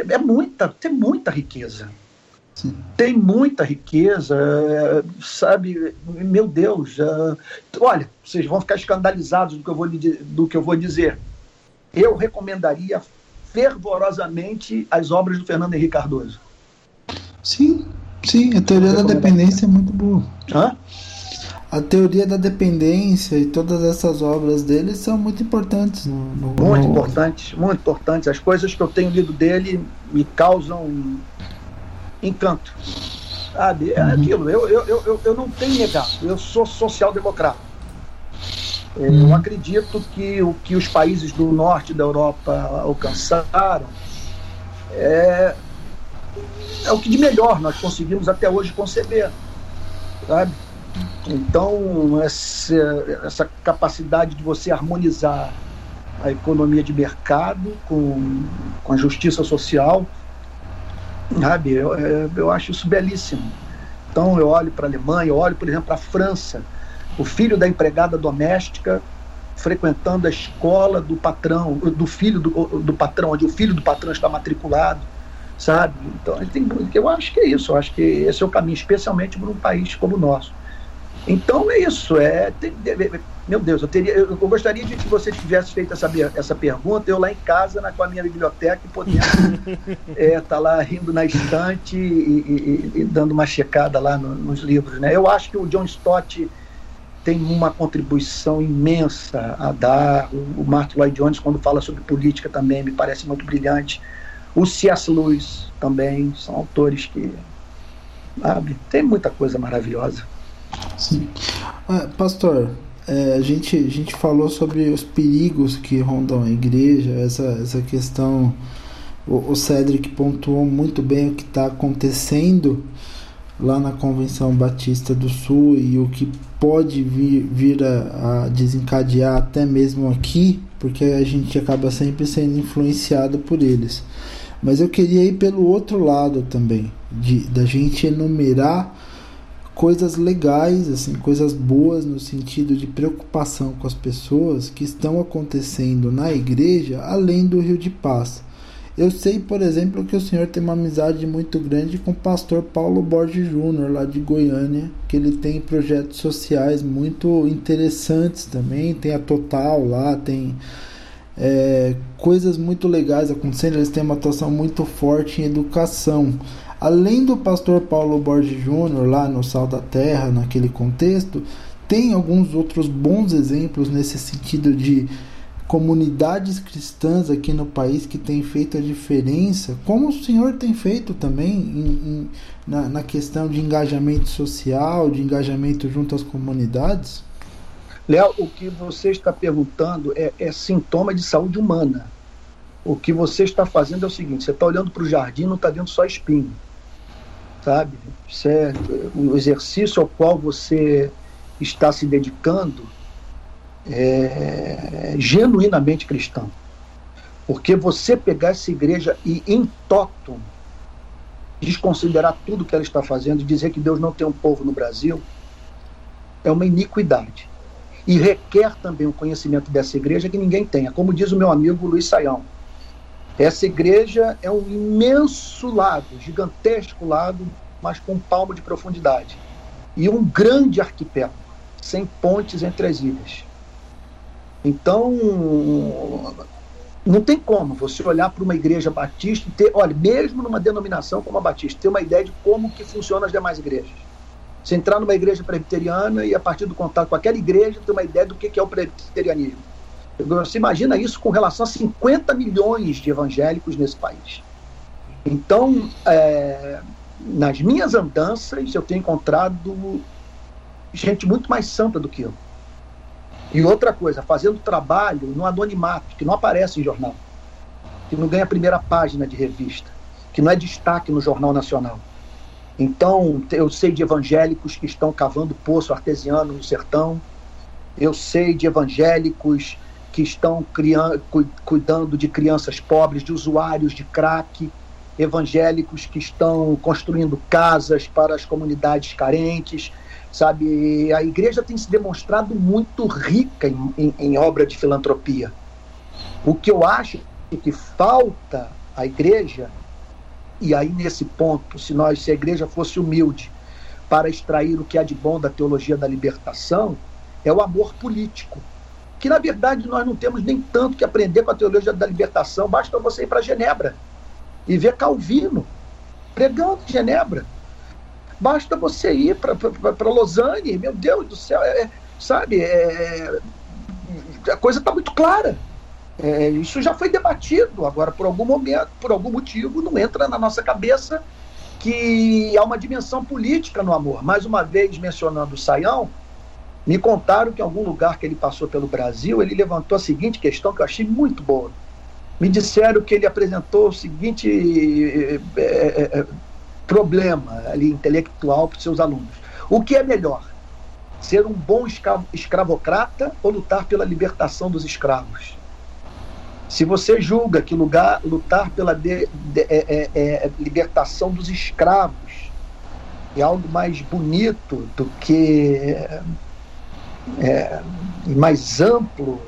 é muita, tem muita riqueza. Sim. Tem muita riqueza, é, sabe? Meu Deus, é, olha, vocês vão ficar escandalizados do que, eu vou, do que eu vou dizer. Eu recomendaria fervorosamente as obras do Fernando Henrique Cardoso. Sim, sim, a teoria da dependência é muito boa. Hã? A teoria da dependência e todas essas obras dele são muito importantes. No, no muito no... importantes, muito importantes. As coisas que eu tenho lido dele me causam encanto. Sabe? É uhum. aquilo. Eu, eu, eu, eu não tenho negado. Eu sou social-democrata. É, eu uhum. acredito que o que os países do norte da Europa alcançaram é, é o que de melhor nós conseguimos até hoje conceber. Sabe? Então, essa, essa capacidade de você harmonizar a economia de mercado com, com a justiça social Sabe? Eu, é, eu acho isso belíssimo. Então eu olho para a Alemanha, eu olho, por exemplo, para a França. O filho da empregada doméstica frequentando a escola do patrão, do filho do, do patrão, onde o filho do patrão está matriculado, sabe? Então tem, eu acho que é isso, eu acho que esse é o caminho, especialmente para um país como o nosso. Então é isso. É, tem, meu Deus, eu, teria, eu, eu, gostaria de que você tivesse feito essa, essa pergunta, eu lá em casa, na, com a minha biblioteca, podendo estar é, tá lá rindo na estante e, e, e, dando uma checada lá no, nos livros. Né? Eu acho que o John Stott tem uma contribuição imensa a dar. O, o Martin Lloyd Jones, quando fala sobre política, também me parece muito brilhante. O C.S. Lewis também, são autores que. Sabe, tem muita coisa maravilhosa. Sim. Ah, pastor, é, a, gente, a gente falou sobre os perigos que rondam a igreja, essa, essa questão o, o Cedric pontuou muito bem o que está acontecendo lá na Convenção Batista do Sul e o que pode vir, vir a, a, desencadear até mesmo aqui, porque a gente acaba sempre sendo influenciado por eles. Mas eu queria ir pelo outro lado também, de da gente enumerar coisas legais, assim, coisas boas no sentido de preocupação com as pessoas que estão acontecendo na igreja, além do Rio de Paz. Eu sei, por exemplo, que o senhor tem uma amizade muito grande com o pastor Paulo Borges Júnior, lá de Goiânia, que ele tem projetos sociais muito interessantes também. Tem a Total lá, tem é, coisas muito legais acontecendo. Eles têm uma atuação muito forte em educação. Além do pastor Paulo Borges Júnior, lá no Sal da Terra, naquele contexto, tem alguns outros bons exemplos nesse sentido de comunidades cristãs aqui no país que têm feito a diferença, como o senhor tem feito também em, em, na, na questão de engajamento social, de engajamento junto às comunidades? Léo, o que você está perguntando é, é, sintoma de saúde humana. O que você está fazendo é o seguinte: você está olhando para o jardim, não está vendo só espinho, sabe? Isso é o exercício ao qual você está se dedicando é, genuinamente cristão. Porque você pegar essa igreja e, em totum, desconsiderar tudo que ela está fazendo, dizer que Deus não tem um povo no Brasil, é uma iniquidade. E requer também o um conhecimento dessa igreja que ninguém tenha. Como diz o meu amigo Luiz Saião, essa igreja é um imenso lago, gigantesco lago, mas com um palmo de profundidade. E um grande arquipélago, sem pontes entre as ilhas. Então, não tem como você olhar para uma igreja batista e ter, olha, mesmo numa denominação como a batista, ter uma ideia de como que funcionam as demais igrejas. Você entrar numa igreja presbiteriana e a partir do contato com aquela igreja ter uma ideia do que é o presbiterianismo. Você imagina isso com relação a 50 milhões de evangélicos nesse país. Então, é, nas minhas andanças, eu tenho encontrado gente muito mais santa do que eu. E outra coisa, fazendo trabalho no anonimato, que não aparece em jornal, que não ganha primeira página de revista, que não é destaque no Jornal Nacional. Então, eu sei de evangélicos que estão cavando poço artesiano no sertão, eu sei de evangélicos que estão criando, cuidando de crianças pobres, de usuários de crack, evangélicos que estão construindo casas para as comunidades carentes, sabe? A igreja tem se demonstrado muito rica em, em, em obra de filantropia. O que eu acho que falta à igreja, e aí nesse ponto, se nós, se a igreja fosse humilde para extrair o que há de bom da teologia da libertação, é o amor político. Que na verdade nós não temos nem tanto que aprender com a teologia da libertação, basta você ir para Genebra e ver Calvino pregando em Genebra Basta você ir para Lausanne, meu Deus do céu, é, é sabe? É, a coisa está muito clara. É, isso já foi debatido. Agora, por algum momento, por algum motivo, não entra na nossa cabeça que há uma dimensão política no amor. Mais uma vez, mencionando o Saião, me contaram que em algum lugar que ele passou pelo Brasil, ele levantou a seguinte questão que eu achei muito boa. Me disseram que ele apresentou o seguinte é, é, problema ali intelectual para os seus alunos. O que é melhor? Ser um bom escravocrata ou lutar pela libertação dos escravos? Se você julga que lugar, lutar pela de, de, é, libertação dos escravos é algo mais bonito do que é, mais amplo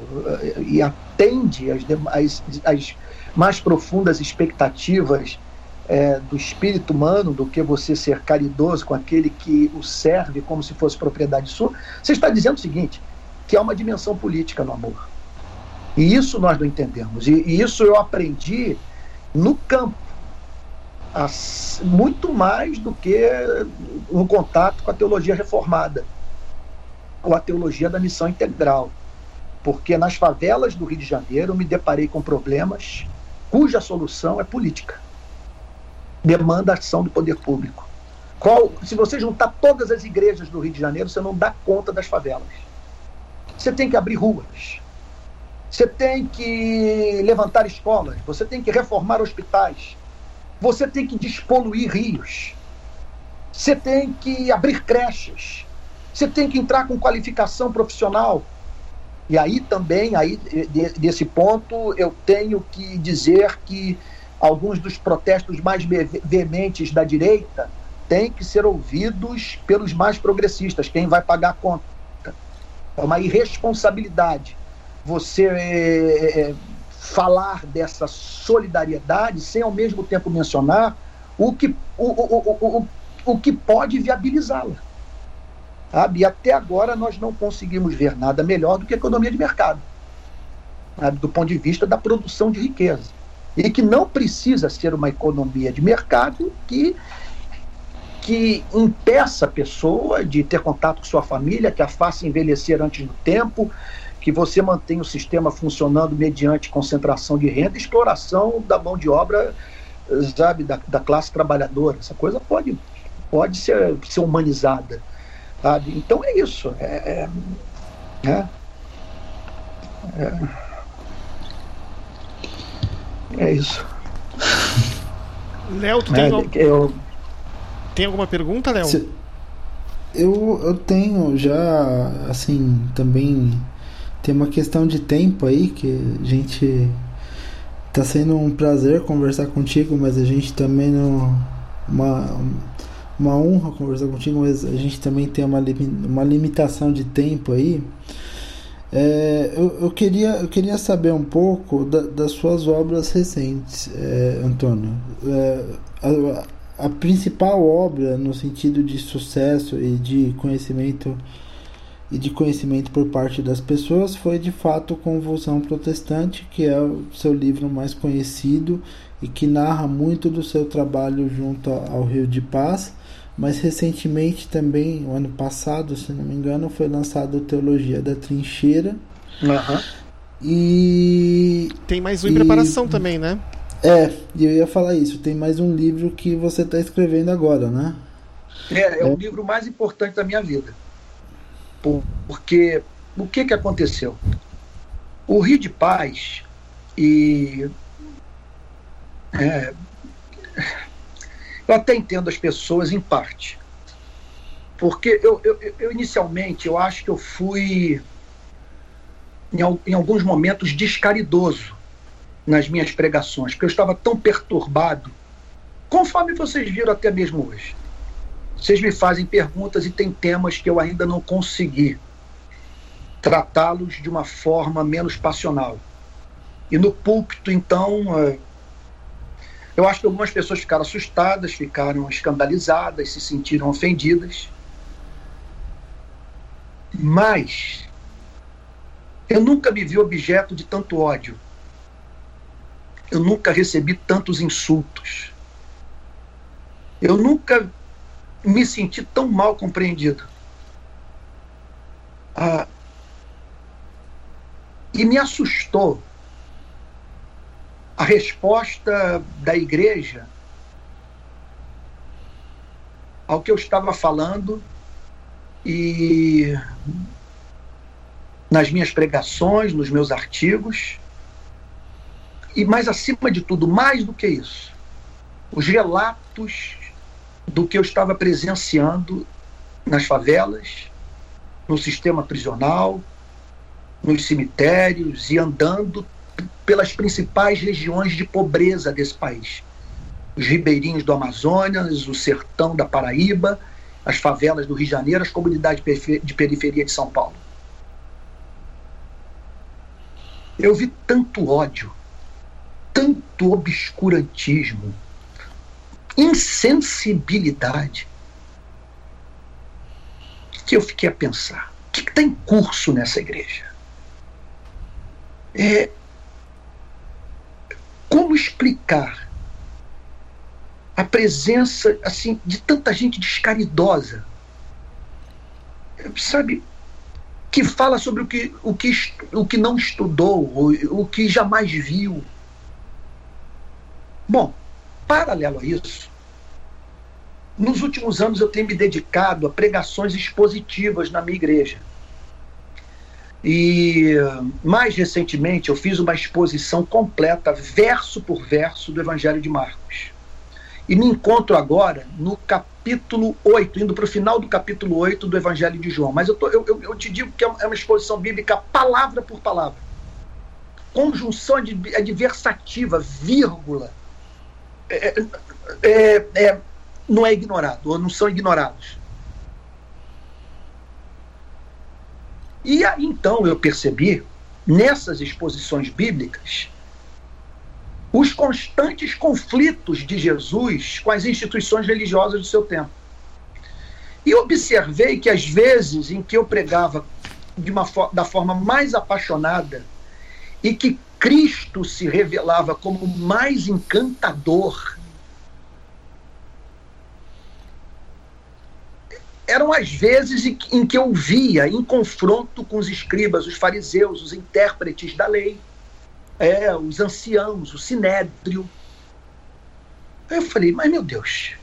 e atende às, mais profundas expectativas é, do espírito humano do que você ser caridoso com aquele que o serve como se fosse propriedade sua, você está dizendo o seguinte: que há uma dimensão política no amor. E isso nós não entendemos. E, e isso eu aprendi no campo, muito mais do que no contato com a teologia reformada, ou a teologia da missão integral. Porque nas favelas do Rio de Janeiro me deparei com problemas cuja solução é política demanda ação do poder público. Qual, se você juntar todas as igrejas do Rio de Janeiro, você não dá conta das favelas. Você tem que abrir ruas. Você tem que levantar escolas, você tem que reformar hospitais, você tem que despoluir rios, você tem que abrir creches, você tem que entrar com qualificação profissional. E aí também, aí desse ponto, eu tenho que dizer que alguns dos protestos mais veementes da direita têm que ser ouvidos pelos mais progressistas, quem vai pagar a conta. É uma irresponsabilidade você é, falar dessa solidariedade sem ao mesmo tempo mencionar o que, o, o, o, o, que pode viabilizá-la. Sabe? E até agora nós não conseguimos ver nada melhor do que a economia de mercado, sabe? do ponto de vista da produção de riqueza. E que não precisa ser uma economia de mercado que que impeça a pessoa de ter contato com sua família, que a faça envelhecer antes do tempo, que você mantenha o sistema funcionando mediante concentração de renda e exploração da mão de obra, sabe, da, da classe trabalhadora. Essa coisa pode, pode ser, ser humanizada. Sabe? Então é isso. É, é, é, é, é isso. Léo, tu tem, é, eu, tem alguma pergunta, Léo? Eu, eu tenho já, assim, também tem uma questão de tempo aí que a gente tá sendo um prazer conversar contigo, mas a gente também não uma uma honra conversar contigo, mas a gente também tem uma, uma limitação de tempo aí. É, eu, eu, queria, eu queria saber um pouco da, das suas obras recentes, é, Antônio. É, a, a principal obra no sentido de sucesso e de conhecimento e de conhecimento por parte das pessoas foi de fato Convulsão Protestante, que é o seu livro mais conhecido e que narra muito do seu trabalho junto ao Rio de Paz. Mas recentemente também, o ano passado, se não me engano, foi lançado Teologia da Trincheira. Uhum. E. Tem mais um em e... preparação também, né? É, e eu ia falar isso. Tem mais um livro que você está escrevendo agora, né? É, é o livro mais importante da minha vida. Porque o que, que aconteceu? O Rio de Paz e. É, eu até entendo as pessoas em parte. Porque eu, eu, eu inicialmente eu acho que eu fui em, em alguns momentos descaridoso nas minhas pregações, porque eu estava tão perturbado, conforme vocês viram até mesmo hoje. Vocês me fazem perguntas e tem temas que eu ainda não consegui tratá-los de uma forma menos passional. E no púlpito, então, é, eu acho que algumas pessoas ficaram assustadas, ficaram escandalizadas, se sentiram ofendidas. Mas eu nunca me vi objeto de tanto ódio eu nunca recebi tantos insultos. Eu nunca me senti tão mal compreendido. Ah, e me assustou a resposta da igreja ao que eu estava falando e nas minhas pregações, nos meus artigos, e mais acima de tudo, mais do que isso, os relatos do que eu estava presenciando nas favelas, no sistema prisional, nos cemitérios e andando pelas principais regiões de pobreza desse país. Os ribeirinhos do Amazonas, o sertão da Paraíba, as favelas do Rio de Janeiro, as comunidades de periferia de São Paulo. Eu vi tanto ódio, tanto obscurantismo, insensibilidade, que eu fiquei a pensar: o que está em curso nessa igreja? É, como explicar a presença assim de tanta gente descaridosa? Sabe, que fala sobre o que, o que, o que não estudou, o, o que jamais viu, Bom, paralelo a isso, nos últimos anos eu tenho me dedicado a pregações expositivas na minha igreja. E mais recentemente eu fiz uma exposição completa, verso por verso, do Evangelho de Marcos. E me encontro agora no capítulo 8, indo para o final do capítulo 8 do Evangelho de João. Mas eu, tô, eu, eu, eu te digo que é uma exposição bíblica palavra por palavra. Conjunção adversativa, vírgula. É, é, é, não é ignorado, ou não são ignorados. E então eu percebi, nessas exposições bíblicas, os constantes conflitos de Jesus com as instituições religiosas do seu tempo. E observei que às vezes em que eu pregava de uma, da forma mais apaixonada e que Cristo se revelava como mais encantador eram as vezes em que eu via em confronto com os escribas, os fariseus, os intérpretes da lei, é, os anciãos, o sinédrio. Eu falei, mas meu Deus,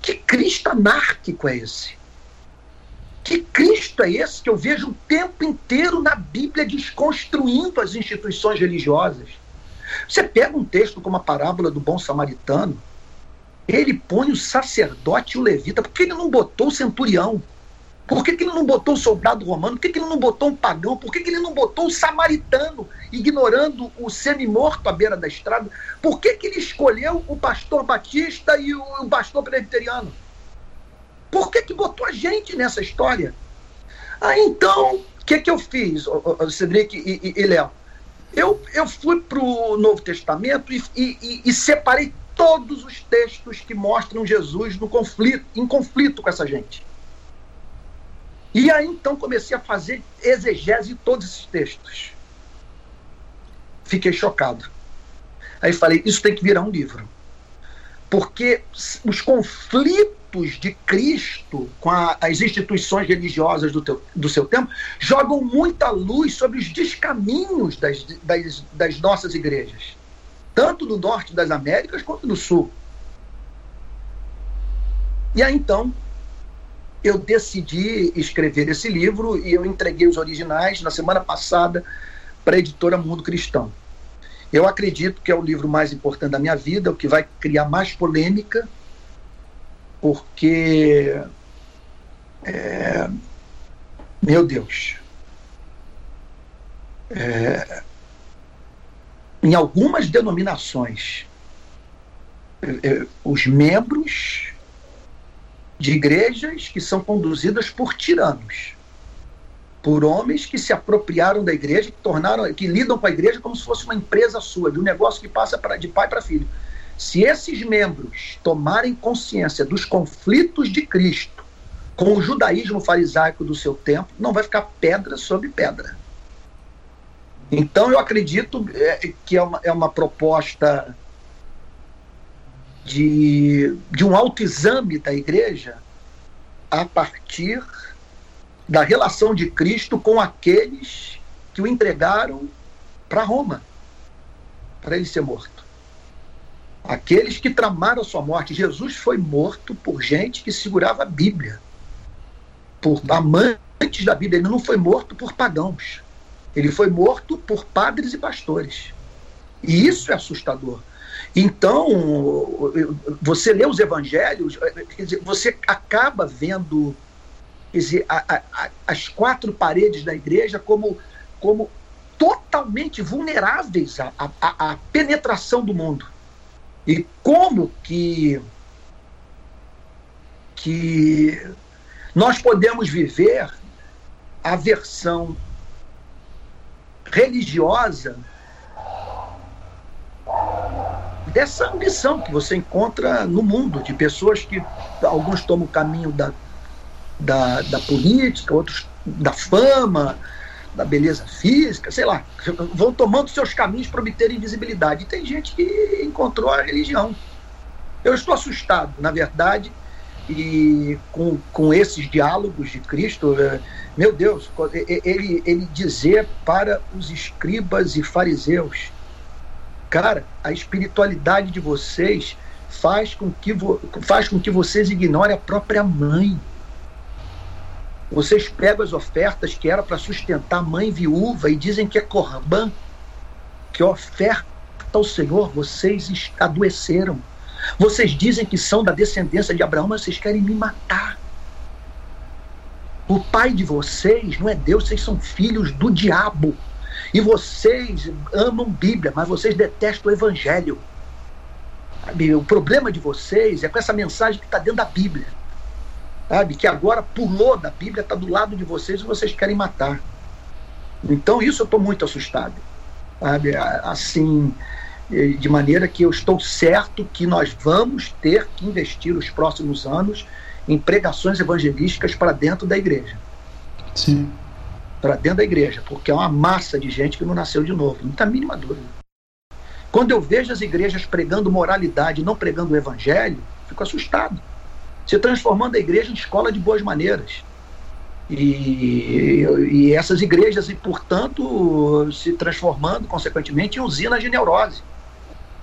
que Cristo anárquico é esse? Que Cristo é esse que eu vejo o tempo inteiro na Bíblia desconstruindo as instituições religiosas? Você pega um texto como a parábola do bom samaritano, ele põe o sacerdote e o levita. Por que ele não botou o centurião? Por que, que ele não botou o soldado romano? Por que, que ele não botou um pagão? Por que, que ele não botou o samaritano, ignorando o semi-morto à beira da estrada? Por que, que ele escolheu o pastor batista e o, o pastor presbiteriano? Por que, que botou a gente nessa história? Ah, então, o que, que eu fiz, Cedric e, e, e Léo? Eu, eu fui para o Novo Testamento e, e, e separei todos os textos que mostram Jesus no conflito, em conflito com essa gente. E aí então comecei a fazer exegese de todos esses textos. Fiquei chocado. Aí falei, isso tem que virar um livro. Porque os conflitos de Cristo com a, as instituições religiosas do, teu, do seu tempo jogam muita luz sobre os descaminhos das, das, das nossas igrejas tanto do norte das Américas quanto do sul. E aí então eu decidi escrever esse livro e eu entreguei os originais na semana passada para a editora Mundo Cristão. Eu acredito que é o livro mais importante da minha vida, o que vai criar mais polêmica, porque. É, meu Deus. É, em algumas denominações, eh, eh, os membros de igrejas que são conduzidas por tiranos, por homens que se apropriaram da igreja, que tornaram, que lidam com a igreja como se fosse uma empresa sua, de um negócio que passa pra, de pai para filho. Se esses membros tomarem consciência dos conflitos de Cristo com o judaísmo farisaico do seu tempo, não vai ficar pedra sobre pedra. Então, eu acredito é, que é uma, é uma proposta de, de um autoexame da igreja a partir da relação de Cristo com aqueles que o entregaram para Roma, para ele ser morto. Aqueles que tramaram a sua morte. Jesus foi morto por gente que segurava a Bíblia, por amantes da Bíblia. Ele não foi morto por pagãos. Ele foi morto por padres e pastores. E isso é assustador. Então, você lê os evangelhos, você acaba vendo dizer, a, a, as quatro paredes da igreja como, como totalmente vulneráveis à, à, à penetração do mundo. E como que, que nós podemos viver a versão religiosa dessa ambição que você encontra no mundo, de pessoas que alguns tomam o caminho da, da, da política, outros da fama, da beleza física, sei lá, vão tomando seus caminhos para obter invisibilidade. E tem gente que encontrou a religião. Eu estou assustado, na verdade, e com, com esses diálogos de Cristo, é, meu Deus, ele, ele dizer para os escribas e fariseus, cara, a espiritualidade de vocês faz com que, faz com que vocês ignorem a própria mãe. Vocês pegam as ofertas que era para sustentar mãe viúva e dizem que é corban, que oferta ao Senhor, vocês adoeceram. Vocês dizem que são da descendência de Abraão, mas vocês querem me matar. O pai de vocês não é Deus, vocês são filhos do diabo. E vocês amam Bíblia, mas vocês detestam o Evangelho. O problema de vocês é com essa mensagem que está dentro da Bíblia. Sabe? Que agora pulou da Bíblia, está do lado de vocês e vocês querem matar. Então, isso eu estou muito assustado. Sabe? Assim, de maneira que eu estou certo que nós vamos ter que investir os próximos anos em pregações evangelísticas para dentro da igreja. Sim. Para dentro da igreja, porque é uma massa de gente que não nasceu de novo, não tem a mínima dúvida. Quando eu vejo as igrejas pregando moralidade, não pregando o evangelho, fico assustado. Se transformando a igreja em escola de boas maneiras. E, e essas igrejas, e portanto, se transformando, consequentemente, em usinas de neurose.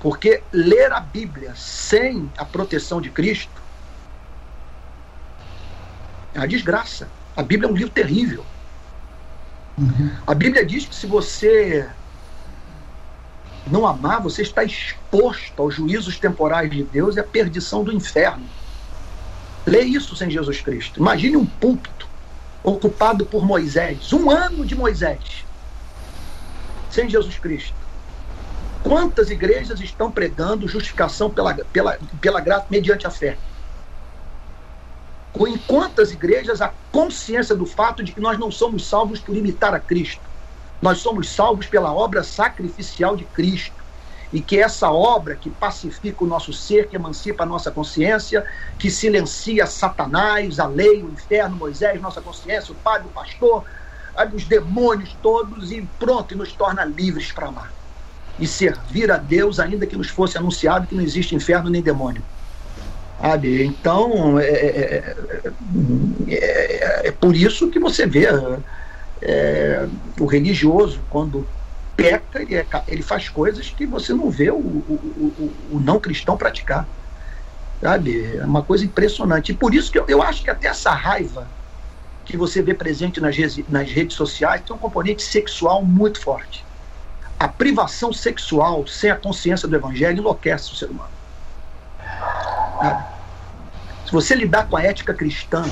Porque ler a Bíblia sem a proteção de Cristo é uma desgraça. A Bíblia é um livro terrível. Uhum. A Bíblia diz que se você não amar, você está exposto aos juízos temporais de Deus e à perdição do inferno. Lê isso sem Jesus Cristo. Imagine um púlpito ocupado por Moisés, um ano de Moisés, sem Jesus Cristo. Quantas igrejas estão pregando justificação pela, pela, pela graça mediante a fé? Em quantas igrejas a consciência do fato de que nós não somos salvos por imitar a Cristo? Nós somos salvos pela obra sacrificial de Cristo. E que essa obra que pacifica o nosso ser, que emancipa a nossa consciência, que silencia Satanás, a lei, o inferno, Moisés, nossa consciência, o padre, o pastor, os demônios todos, e pronto, e nos torna livres para amar. E servir a Deus, ainda que nos fosse anunciado que não existe inferno nem demônio. Sabe? Então, é, é, é, é, por isso que você vê o religioso, quando peca, ele, ele, faz coisas que você não vê o, o, o, o, não cristão praticar. Sabe? É uma coisa impressionante. E por isso que eu, eu acho que até essa raiva que você vê presente nas, nas redes sociais tem um componente sexual muito forte. A privação sexual sem a consciência do evangelho enlouquece o ser humano. Se você lidar com a ética cristã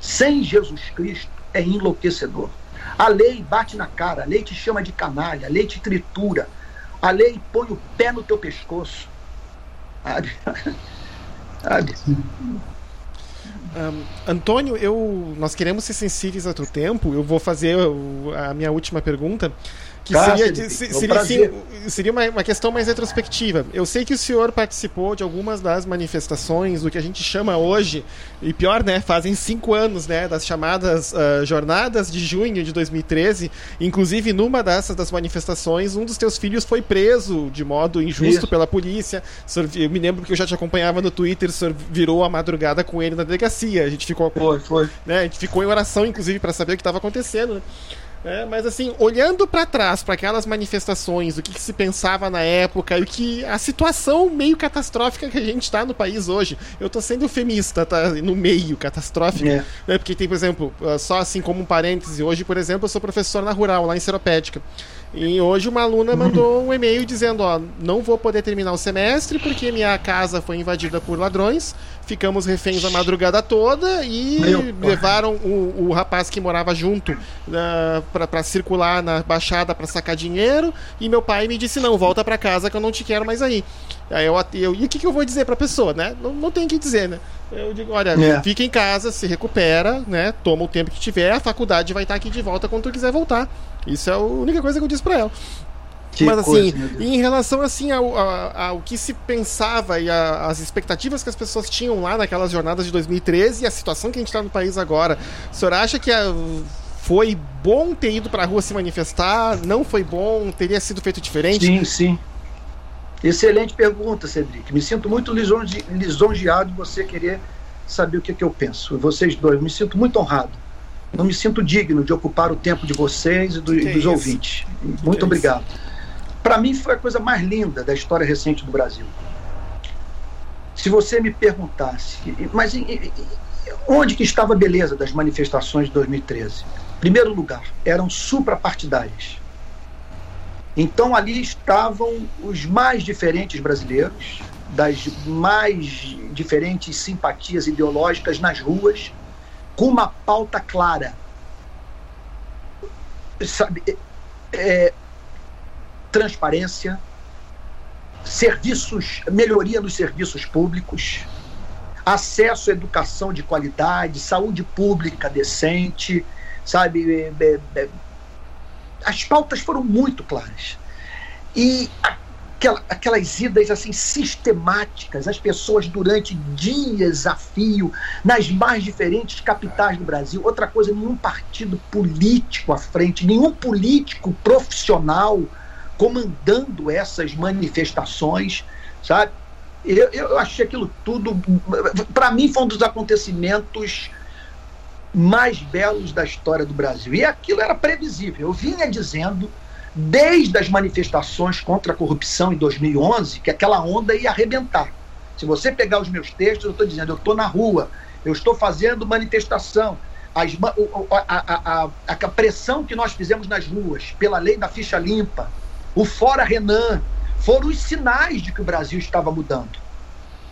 sem Jesus Cristo, é enlouquecedor. A lei bate na cara, a lei te chama de canalha, a lei te tritura, a lei põe o pé no teu pescoço. Sabe? Sabe? Um, Antônio, eu, nós queremos ser sensíveis ao teu tempo. Eu vou fazer a minha última pergunta. Que seria, seria, assim, seria uma, uma, questão mais retrospectiva. Eu sei que o senhor participou de algumas das manifestações do que a gente chama hoje, e pior, né? Fazem cinco anos, né? Das chamadas uh, Jornadas de Junho de 2013. Inclusive, numa dessas das manifestações, um dos teus filhos foi preso de modo injusto Isso. pela polícia. Eu me lembro que eu já te acompanhava no Twitter, o senhor virou a madrugada com ele na delegacia. A gente ficou. Foi, foi. Né, a gente ficou em oração, inclusive, para saber o que estava acontecendo. Né? É, mas assim, olhando para trás, para aquelas manifestações, o que, que, se pensava na época, o que a situação meio catastrófica que a gente está no país hoje. Eu tô sendo femista, tá? No meio catastrófico. É. Né? Porque tem, por exemplo, ah, só assim como um parêntese, hoje, por exemplo, eu sou professor na Rural, lá em Seropédica. E hoje uma aluna uhum. mandou um e-mail dizendo, ó, não vou poder terminar o semestre porque minha casa foi invadida por ladrões, ficamos reféns a madrugada toda e levaram o, o, rapaz que morava junto uh, para circular na baixada para sacar dinheiro e meu pai me disse, não, volta para casa que eu não te quero mais aí. Aí eu, eu e o que, que eu vou dizer pra pessoa, né? Não, não tem o que dizer, né? Eu digo, olha, é. fica em casa, se recupera, né? Toma o tempo que tiver, a faculdade vai estar aqui de volta quando tu quiser voltar. Isso é a única coisa que eu disse pra ela. Que Mas assim, coisa, em relação assim ao, ao, ao, que se pensava e a, as expectativas que as pessoas tinham lá naquelas jornadas de 2013 e a situação que a gente está no país agora, o senhor acha que a, foi bom ter ido para a rua se manifestar? Não foi bom? Teria sido feito diferente? Sim, sim. Excelente pergunta, Cedric. Me sinto muito lisonje, lisonjeado de você querer saber o que, é que eu penso. Vocês dois, me sinto muito honrado. Não me sinto digno de ocupar o tempo de vocês e, do, e dos é ouvintes. Muito que obrigado. Para mim foi a coisa mais linda da história recente do Brasil. Se você me perguntasse, mas onde que estava a beleza das manifestações de 2013? Primeiro lugar, eram suprapartidárias. Então ali estavam os mais diferentes brasileiros, das mais diferentes simpatias ideológicas nas ruas, com uma pauta clara. Sabe, é, transparência, serviços, melhoria nos serviços públicos, acesso à educação de qualidade, saúde pública decente, sabe? É, é, é, as pautas foram muito claras. E aquela, aquelas idas assim sistemáticas, as pessoas durante dias a fio, nas mais diferentes capitais do Brasil. Outra coisa, nenhum partido político à frente, nenhum político profissional comandando essas manifestações, sabe? Eu, eu achei aquilo tudo, para mim, foi um dos acontecimentos mais belos da história do Brasil. E aquilo era previsível. Eu vinha dizendo, desde as manifestações contra a corrupção em 2011, que aquela onda ia arrebentar. Se você pegar os meus textos, eu estou dizendo, eu estou na rua, eu estou fazendo manifestação. As, a, a, a, a pressão que nós fizemos nas ruas pela lei da ficha limpa, o Fora Renan, foram os sinais de que o Brasil estava mudando.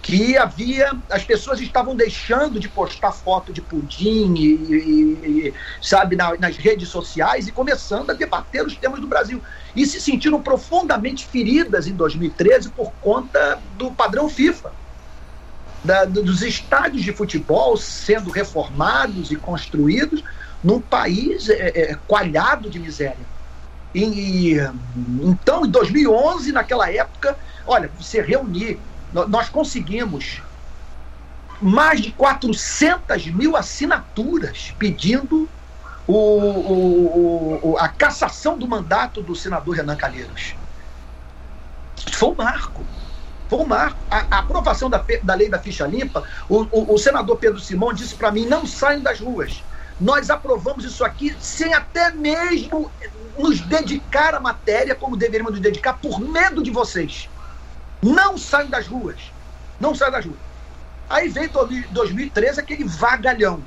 Que havia. As pessoas estavam deixando de postar foto de pudim, e, e, e sabe, na, nas redes sociais e começando a debater os temas do Brasil. E se sentiram profundamente feridas em 2013 por conta do padrão FIFA. Da, dos estádios de futebol sendo reformados e construídos num país é, é, coalhado de miséria. E, então, em 2011, naquela época, olha, você reunir, nós conseguimos mais de 400 mil assinaturas pedindo o, o, o, a cassação do mandato do senador Renan Calheiros. Foi um marco. Foi um marco. A, a aprovação da, da lei da ficha limpa, o, senador Pedro Simão disse para mim: não saiam das ruas. Nós aprovamos isso aqui sem até mesmo nos dedicar à matéria como deveríamos nos dedicar por medo de vocês. Não saiam das ruas. Não saiam das ruas. Aí veio 2013 aquele vagalhão.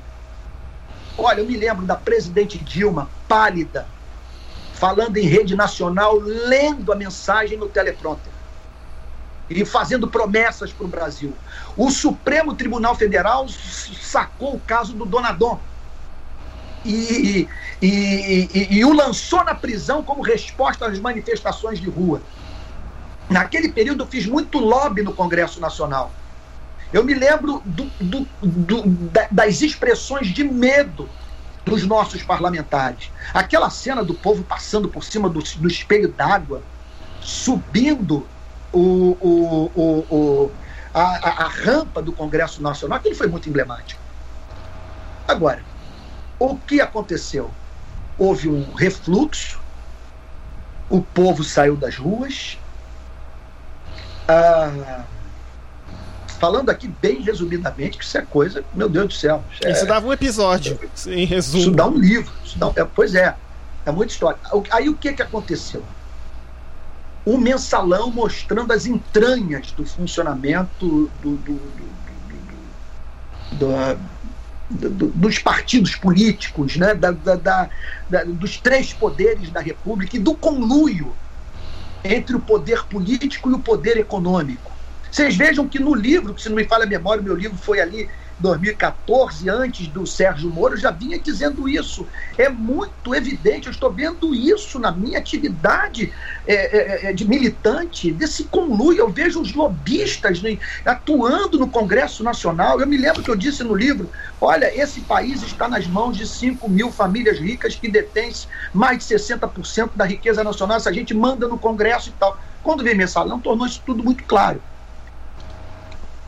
Olha, eu me lembro da presidente Dilma, pálida, falando em rede nacional, lendo a mensagem no teleprompter e fazendo promessas para o Brasil. O Supremo Tribunal Federal sacou o caso do Donadon e, e, e, e o lançou na prisão como resposta às manifestações de rua. Naquele período eu fiz muito lobby no Congresso Nacional. Eu me lembro do, do, do, das expressões de medo dos nossos parlamentares. Aquela cena do povo passando por cima do, do espelho d'água, subindo o, o, o, o a, a, rampa do Congresso Nacional, aquilo foi muito emblemático. Agora, o que aconteceu? Houve um refluxo, o povo saiu das ruas. Ah, falando aqui bem resumidamente, que isso é coisa, meu Deus do céu. Isso, é, isso dava um episódio, é, em resumo. Isso dá um livro. Dá, é, pois é, é muita história. Aí o que, que aconteceu? Um mensalão mostrando as entranhas do funcionamento do, do, do, do dos partidos políticos, né, da, da, da, dos três poderes da República e do conluio entre o poder político e o poder econômico. Vocês vejam que no livro, que se não me falha a memória, meu livro foi ali 2014, antes do Sérgio Moro, já vinha dizendo isso. É muito evidente, eu estou vendo isso na minha atividade é, é, é de militante, desse conluio. Eu vejo os lobistas né, atuando no Congresso Nacional. Eu me lembro que eu disse no livro: olha, esse país está nas mãos de 5 mil famílias ricas que detêm mais de 60% da riqueza nacional. Essa gente manda no Congresso e tal. Quando vem mensalão, tornou isso tudo muito claro.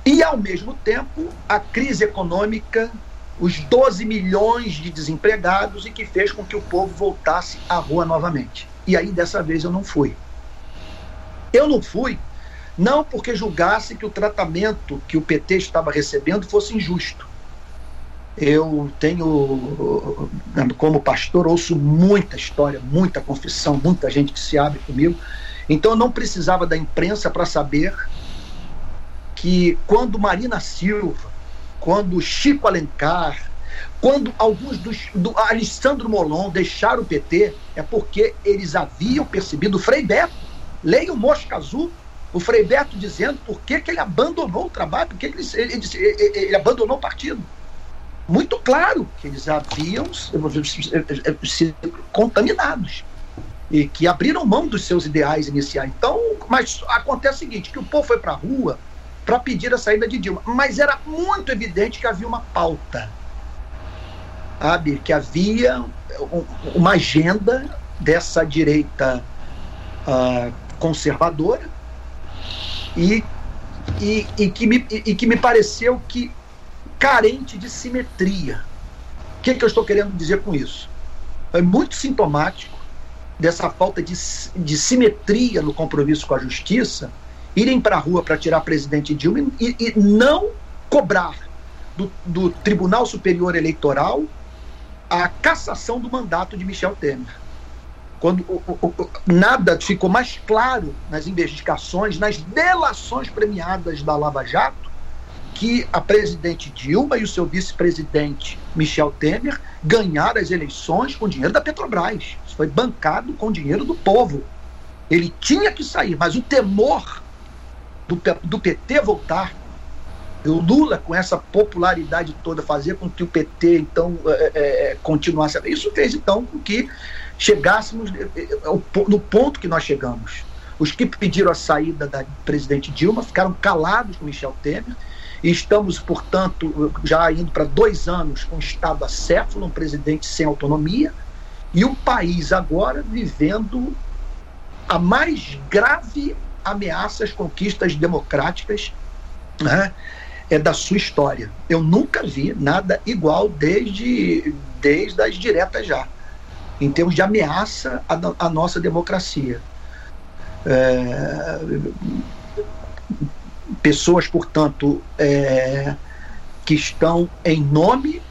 E, ao mesmo tempo, a crise econômica, os 12 milhões de desempregados e que fez com que o povo voltasse à rua novamente. E aí, dessa vez, eu não fui. Eu não fui, não porque julgasse que o tratamento que o PT estava recebendo fosse injusto. Eu tenho, como pastor, ouço muita história, muita confissão, muita gente que se abre comigo. Então, eu não precisava da imprensa para saber que quando Marina Silva quando Chico Alencar, quando alguns dos. do Alessandro Molon deixaram o PT, é porque eles haviam percebido o Frei Beto. Leia o Mosca Azul, o Frei Beto dizendo por que, que ele abandonou o trabalho, por que ele, ele, ele, ele abandonou o partido. Muito claro que eles haviam sido contaminados e que abriram mão dos seus ideais iniciais. Então, mas acontece o seguinte, que o povo foi para a rua para pedir a saída de Dilma, mas era muito evidente que havia uma pauta sabe, que havia uma agenda dessa direita uh, conservadora e, e, e, que me, e que me pareceu que carente de simetria. O que, que eu estou querendo dizer com isso? É muito sintomático dessa falta de, de simetria no compromisso com a justiça, irem para a rua para tirar presidente Dilma e, e não cobrar do, do Tribunal Superior Eleitoral a cassação do mandato de Michel Temer. Quando o, o, nada ficou mais claro nas investigações, nas delações premiadas da Lava Jato, que a presidente Dilma e o seu vice-presidente Michel Temer ganharam as eleições com dinheiro da Petrobras. Isso foi bancado com dinheiro do povo. Ele tinha que sair, mas o temor do, do PT voltar o Lula, com essa popularidade toda, fazia com que o PT, então, é, é, é, continuasse. Isso fez, então, com que chegássemos é, é, no ponto que nós chegamos. Os que pediram a saída da presidente Dilma ficaram calados com Michel Temer. E estamos, portanto, já indo para dois anos com um Estado acéfalo, um presidente sem autonomia, e o país agora vivendo a mais grave ameaça às conquistas democráticas né, é da sua história. Eu nunca vi nada igual desde, desde as diretas já, em termos de ameaça à, à nossa democracia. É, pessoas, portanto, é, que estão em nome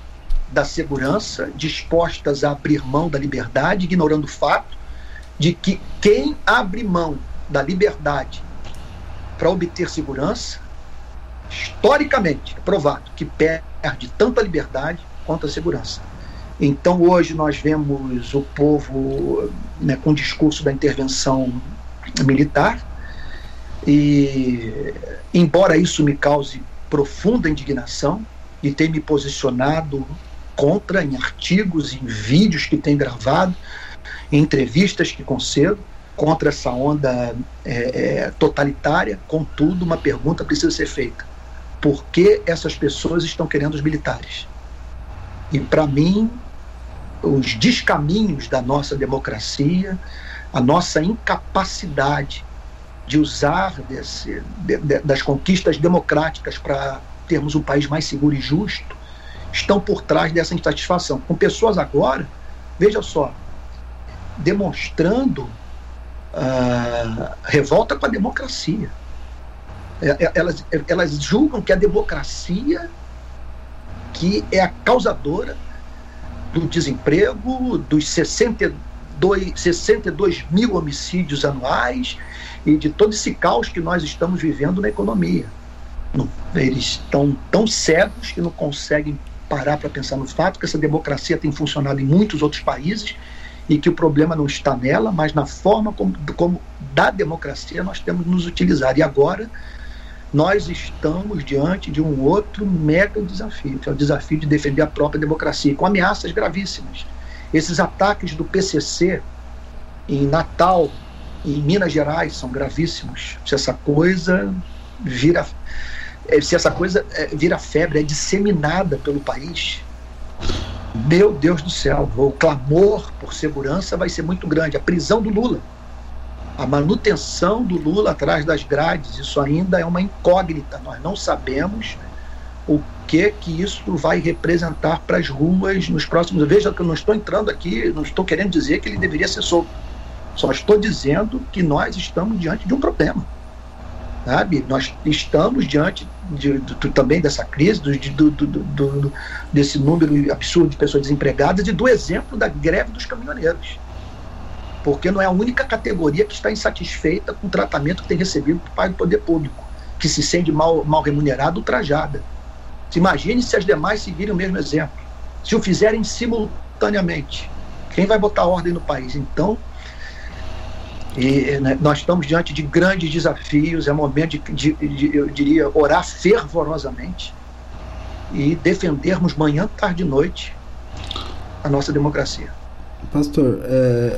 da segurança, dispostas a abrir mão da liberdade, ignorando o fato de que quem abre mão da liberdade para obter segurança historicamente provado que perde tanto a liberdade quanto a segurança. Então hoje nós vemos o povo né, com o discurso da intervenção militar e embora isso me cause profunda indignação e tenha me posicionado contra em artigos, em vídeos que tenho gravado, em entrevistas que concedo contra essa onda é, é, totalitária, contudo uma pergunta precisa ser feita por que essas pessoas estão querendo os militares. E, para mim, os descaminhos da nossa democracia, a nossa incapacidade de usar desse, de, de, das conquistas democráticas para termos um país mais seguro e justo, estão por trás dessa insatisfação. Com pessoas agora, veja só, demonstrando revolta com a democracia. É, é, elas, elas julgam que a democracia que é a causadora do desemprego, dos 62, 62 mil homicídios anuais e de todo esse caos que nós estamos vivendo na economia. Eles estão tão cegos que não conseguem parar para pensar no fato que essa democracia tem funcionado em muitos outros países e que o problema não está nela, mas na forma como, como da democracia nós temos nos utilizar. E agora nós estamos diante de um outro mega desafio, que é o desafio de defender a própria democracia, com ameaças gravíssimas. Esses ataques do PCC em Natal, em Minas Gerais, são gravíssimos. Se essa coisa vira, eh, se essa coisa eh, vira febre, é disseminada pelo país, meu Deus do céu, o clamor por segurança vai ser muito grande. A prisão do Lula a manutenção do Lula atrás das grades, isso ainda é uma incógnita. Nós não sabemos o que que isso vai representar para as ruas nos próximos. Veja que eu não estou entrando aqui, não estou querendo dizer que ele deveria ser solto. Só estou dizendo que nós estamos diante de um problema. Sabe? Nós estamos diante de, também dessa crise, do, do, desse número absurdo de pessoas desempregadas e do exemplo da greve dos caminhoneiros porque não é a única categoria que está insatisfeita com o tratamento que tem recebido do poder público, que se sente mal, mal remunerado, ultrajada. Imagine se as demais seguirem o mesmo exemplo. Se o fizerem simultaneamente. Quem vai botar ordem no país? Então, e, né, nós estamos diante de grandes desafios, é momento de, de, de, eu diria, orar fervorosamente e defendermos manhã, tarde e noite a nossa democracia. Pastor, é,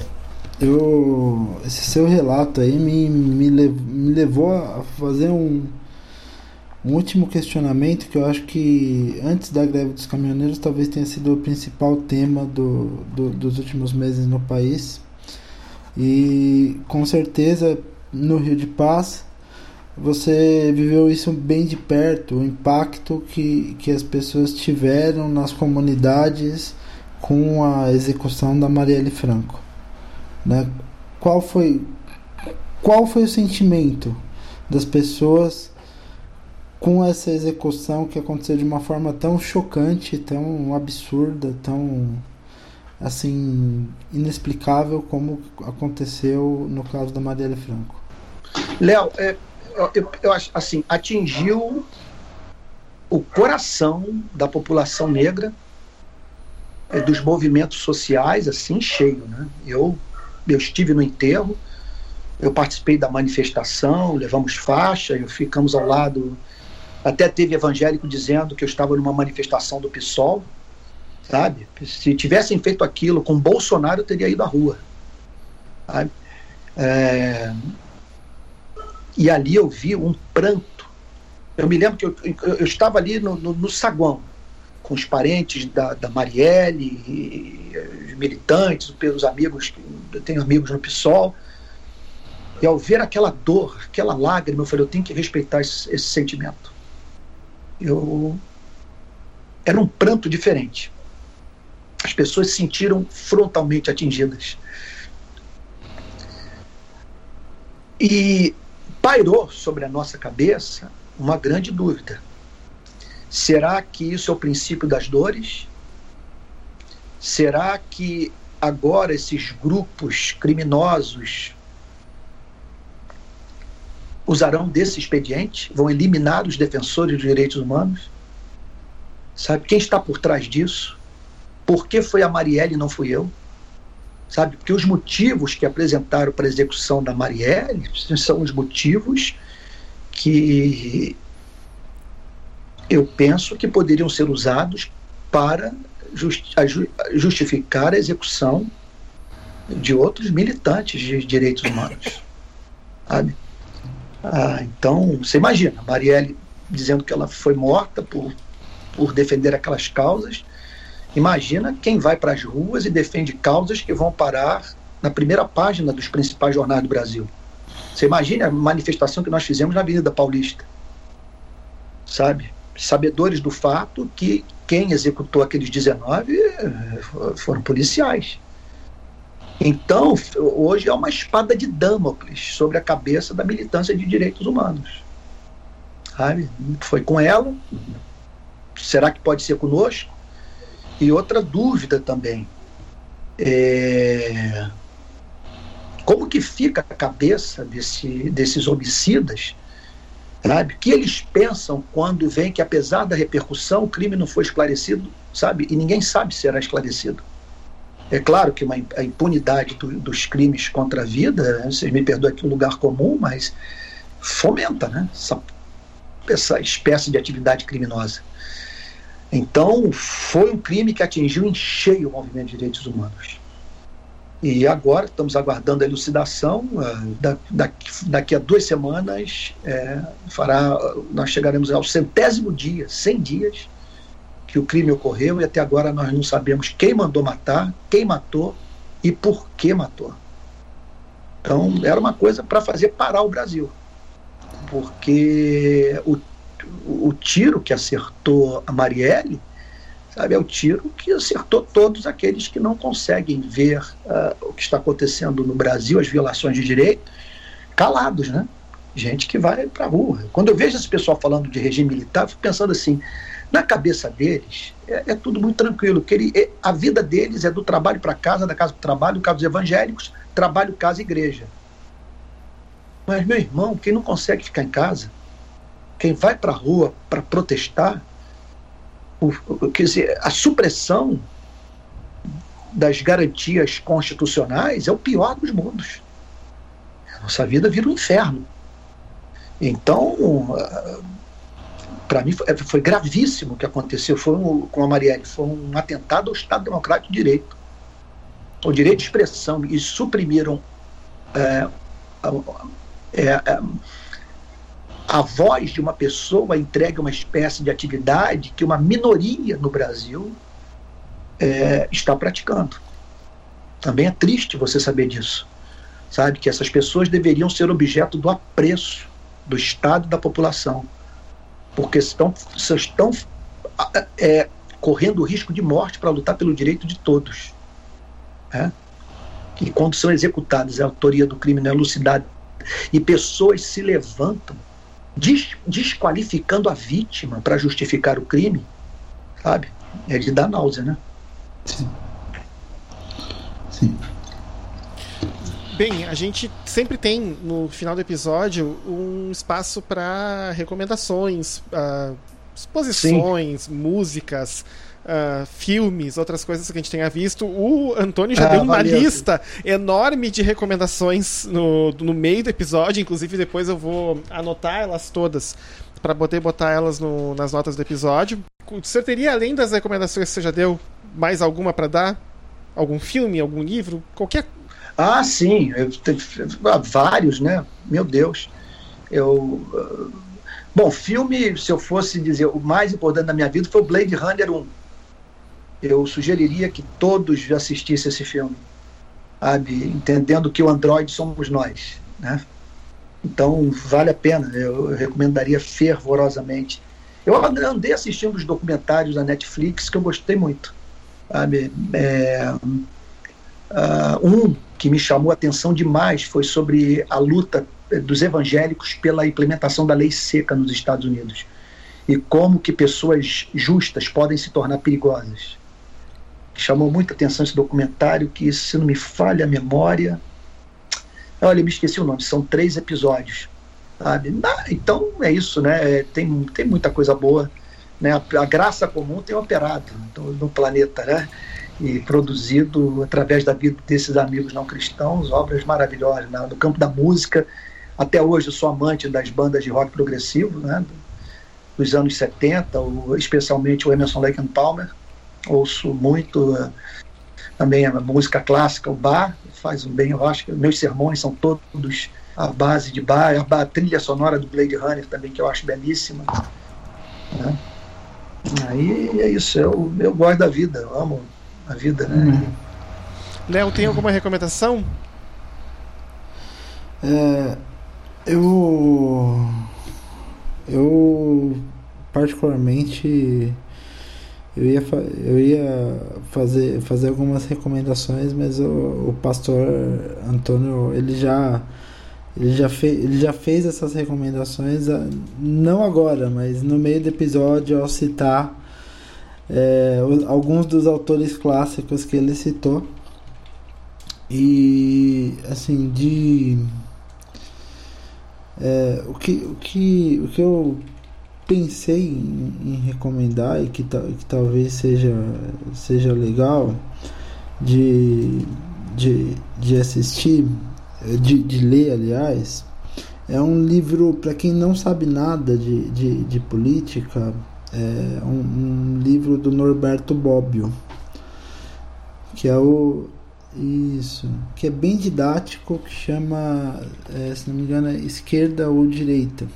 eu, esse seu relato aí me, me, me levou a fazer um, um último questionamento que eu acho que antes da greve dos caminhoneiros talvez tenha sido o principal tema do, do, dos últimos meses no país e com certeza no Rio de Paz você viveu isso bem de perto, o impacto que, que as pessoas tiveram nas comunidades com a execução da Marielle Franco. Né? Qual foi qual foi o sentimento das pessoas com essa execução que aconteceu de uma forma tão chocante, tão absurda, tão assim inexplicável como aconteceu no caso da Marielle Franco. Léo, é, eu, eu acho assim, atingiu o coração da população negra, é, dos movimentos sociais, assim, cheio. Né? Eu, eu estive no enterro, eu participei da manifestação, levamos faixa, eu ficamos ao lado. Até teve evangélico dizendo que eu estava numa manifestação do PSOL, sabe? Se tivessem feito aquilo com Bolsonaro, teria ido à rua. Sabe? É... E ali eu vi um pranto. Eu me lembro que eu, eu, eu estava ali no, no, no, saguão, com os parentes da, da Marielle, os militantes, os amigos, eu tenho amigos no PSOL. E ao ver aquela dor, aquela lágrima, eu falei, eu tenho que respeitar esse, esse sentimento. Eu era um pranto diferente as pessoas se sentiram frontalmente atingidas. E pairou sobre a nossa cabeça uma grande dúvida. Será que isso é o princípio das dores? Será que agora esses grupos criminosos usarão desse expediente? Vão eliminar os defensores dos direitos humanos? Sabe quem está por trás disso? Por que foi a Marielle e não fui eu? Sabe? Porque os motivos que apresentaram para a execução da Marielle são os motivos que eu penso que poderiam ser usados para justificar a execução de outros militantes de direitos humanos. Sabe? Ah, então, você imagina, Marielle dizendo que ela foi morta por, por defender aquelas causas, Imagina quem vai para as ruas e defende causas que vão parar na primeira página dos principais jornais do Brasil. Você imagina a manifestação que nós fizemos na Avenida Paulista. Sabe? Sabedores do fato que quem executou aqueles 19 eh, foram policiais. Então, hoje é uma espada de Damocles sobre a cabeça da militância de direitos humanos. Sabe? Foi com ela. Será que pode ser conosco? E outra dúvida também. É, como que fica a cabeça desse, desses homicidas? Sabe? que eles pensam quando vem que, apesar da repercussão, o crime não foi esclarecido, sabe? E ninguém sabe se será esclarecido. É claro que uma, a impunidade do, dos crimes contra a vida, vocês me perdoem aqui um lugar comum, mas fomenta né? essa, essa espécie de atividade criminosa. Então, foi um crime que atingiu em cheio o movimento de direitos humanos. E agora estamos aguardando a elucidação. Daqui, daqui, a duas semanas, é, fará, nós chegaremos ao centésimo dia, 100 dias, que o crime ocorreu e até agora nós não sabemos quem mandou matar, quem matou e por que matou. Então, era uma coisa para fazer parar o Brasil. Porque o o tiro que acertou a Marielle, sabe, é o tiro que acertou todos aqueles que não conseguem ver uh, o que está acontecendo no Brasil, as violações de direito, calados, né? Gente que vai para a rua. Quando eu vejo esse pessoal falando de regime militar, eu fico pensando assim, na cabeça deles é, é tudo muito tranquilo, que ele, é, a vida deles é do trabalho para casa, da casa para o trabalho, caso dos evangélicos, trabalho, casa, igreja. Mas, meu irmão, quem não consegue ficar em casa, quem vai para a rua para protestar, o, quer dizer, a supressão das garantias constitucionais é o pior dos mundos. Nossa vida vira um inferno. Então, para mim, foi, foi, gravíssimo o que aconteceu foi um, com a Marielle. Foi um atentado ao Estado Democrático de Direito. O direito de expressão. E suprimiram é, é, é, a voz de uma pessoa entregue a uma espécie de atividade que uma minoria no Brasil é, está praticando. Também é triste você saber disso. Sabe que essas pessoas deveriam ser objeto do apreço do Estado e da população, porque estão, estão é, correndo o risco de morte para lutar pelo direito de todos. É? E quando são executadas, a autoria do crime não é elucidada e pessoas se levantam des desqualificando a vítima para justificar o crime, sabe? É de dar náusea, né? Sim. Sim. Bem, a gente sempre tem no final do episódio um espaço para recomendações, uh, exposições, Sim. músicas, uh, filmes, outras coisas que a gente tenha visto. O Antônio já ah, deu uma valeu. lista enorme de recomendações no, no meio do episódio, inclusive depois eu vou anotar elas todas para poder botar elas no, nas notas do episódio. O senhor teria, além das recomendações que você já deu, mais alguma para dar? Algum filme, algum livro? Qualquer. Ah, sim. Eu, vários, né? Meu Deus. Eu. Bom, filme, se eu fosse dizer o mais importante da minha vida foi o Blade Runner 1 eu sugeriria que todos assistissem esse filme, sabe? entendendo que o Android somos nós. Né? Então, vale a pena, eu recomendaria fervorosamente. Eu andei assistindo os documentários da Netflix que eu gostei muito. Sabe? É, uh, um que me chamou a atenção demais foi sobre a luta dos evangélicos pela implementação da lei seca nos Estados Unidos e como que pessoas justas podem se tornar perigosas chamou muita atenção esse documentário, que se não me falha a memória. Olha, me esqueci o nome, são três episódios. Sabe? Ah, então é isso, né? É, tem, tem muita coisa boa. Né? A, a graça comum tem operado no, no planeta, né? E produzido através da vida desses amigos não cristãos, obras maravilhosas. Né? No campo da música, até hoje eu sou amante das bandas de rock progressivo, né? dos anos 70, especialmente o Emerson Lake and Palmer ouço muito uh, também a música clássica, o bar, faz um bem, eu acho que meus sermões são todos a base de bar, a, a trilha sonora do Blade Runner também, que eu acho belíssima. Né? Aí é isso, eu, eu gosto da vida, eu amo a vida. Né? Uhum. Léo, tem alguma recomendação? É, eu eu particularmente eu ia, eu ia fazer, fazer algumas recomendações, mas o, o pastor Antônio, ele já, ele, já fe, ele já fez essas recomendações, ah, não agora, mas no meio do episódio, ao citar é, alguns dos autores clássicos que ele citou. E, assim, de. É, o, que, o, que, o que eu pensei em, em recomendar e que, que talvez seja, seja legal de, de, de assistir, de, de ler, aliás, é um livro, para quem não sabe nada de, de, de política, é um, um, livro do Norberto Bobbio, que é o. Isso, que é bem didático, que chama, é, se não me engano, é Esquerda ou Direita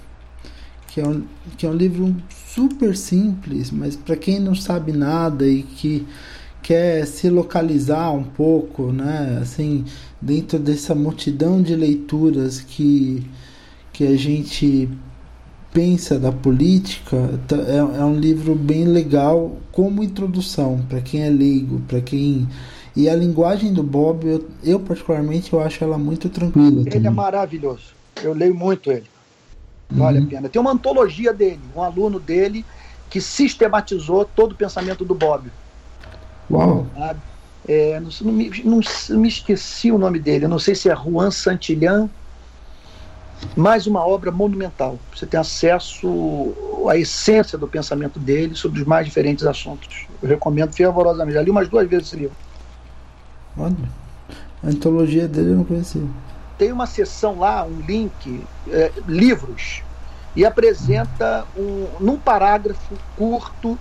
que é um, que é um livro super simples, mas para quem não sabe nada e que quer se localizar um pouco, né, assim, dentro dessa multidão de leituras que, que a gente pensa da política, tá, é, é um livro bem legal como introdução para quem é leigo, para quem e a linguagem do Bob, eu, eu, particularmente eu acho ela muito tranquila. Ele é também. é maravilhoso. Eu leio muito ele. Vale uhum. a pena. Tem uma antologia dele, um aluno dele que sistematizou todo o pensamento do Bob. Uau! É, não, não, me, não, me esqueci o nome dele. Eu não sei se é Juan Santillan. mais uma obra monumental. Você tem acesso à essência do pensamento dele sobre os mais diferentes assuntos. Eu recomendo fervorosamente. Já li umas duas vezes esse livro. Olha, a antologia dele eu não conhecia. Tem uma seção lá, um link, é, livros, e apresenta um, num parágrafo curto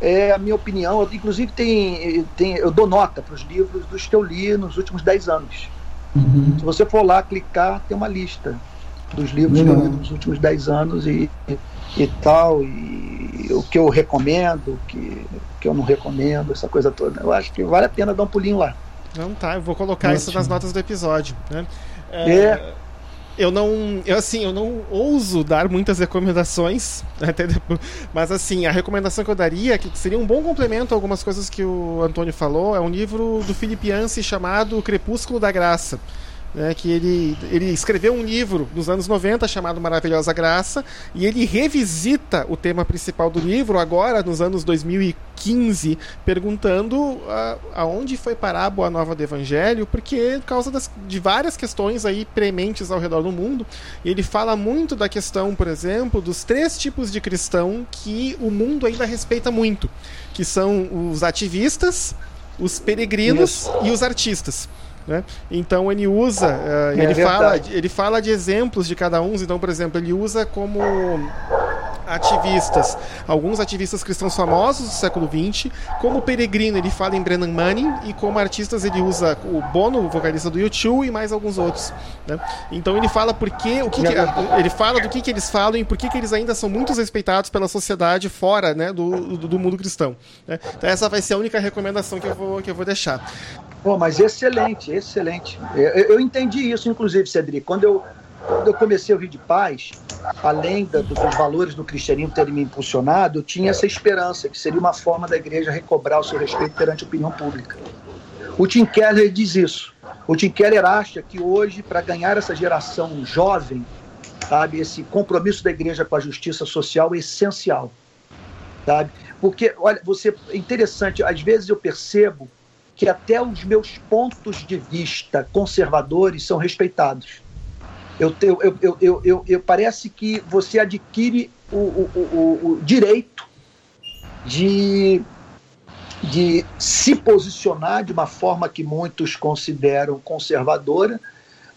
é a minha opinião. Inclusive tem, tem eu dou nota para os livros dos que eu li nos últimos 10 anos. Uhum. Se você for lá clicar, tem uma lista dos livros uhum. que eu li nos últimos 10 anos e, e, e, tal, e o que eu recomendo, o que, que eu não recomendo, essa coisa toda. Eu acho que vale a pena dar um pulinho lá. Não tá, eu vou colocar isso nas notas do episódio. Né? É, é eu não. Eu, assim, eu não ouso dar muitas recomendações, até depois, mas assim, a recomendação que eu daria, que seria um bom complemento a algumas coisas que o Antônio falou, é um livro do Filipe Yancey chamado Crepúsculo da Graça né, que ele, ele escreveu um livro nos anos 90 chamado Maravilhosa Graça, e ele revisita o tema principal do livro agora, nos anos 2015, perguntando uh, aonde foi parar a Boa Nova do Evangelho, porque por causa das, de várias questões aí prementes ao redor do mundo, ele fala muito da questão, por exemplo, dos três tipos de cristão que o mundo ainda respeita muito, que são os ativistas, os peregrinos Isso. e os artistas. Né? Então ele usa, uh, é ele, fala, ele fala de exemplos de cada um. Então, por exemplo, ele usa como ativistas, alguns ativistas cristãos famosos do século XX, como peregrino ele fala em Brennan Manning e como artistas ele usa o Bono, o vocalista do YouTube e mais alguns outros. Né? Então ele fala porque o que, que ele fala do que, que eles falam e por que, que eles ainda são muito respeitados pela sociedade fora né, do, do, do mundo cristão. Né? Então essa vai ser a única recomendação que eu vou, que eu vou deixar. Pô, mas excelente, excelente. Eu, eu, entendi isso, inclusive, Cedric. Quando eu, quando eu comecei a ouvir de paz, além da, dos valores do cristianismo terem me impulsionado, eu tinha essa esperança que seria uma forma da igreja recobrar o seu respeito perante a opinião pública. O Tim Keller diz isso. O Tim Keller acha que hoje, para ganhar essa geração jovem, sabe, esse compromisso da igreja com a justiça social é essencial. Sabe? Porque, olha, você é interessante, às vezes eu percebo que até os meus pontos de vista conservadores são respeitados. Eu, eu, eu, eu, eu, eu parece que você adquire o, o, o, o direito de, de se posicionar de uma forma que muitos consideram conservadora,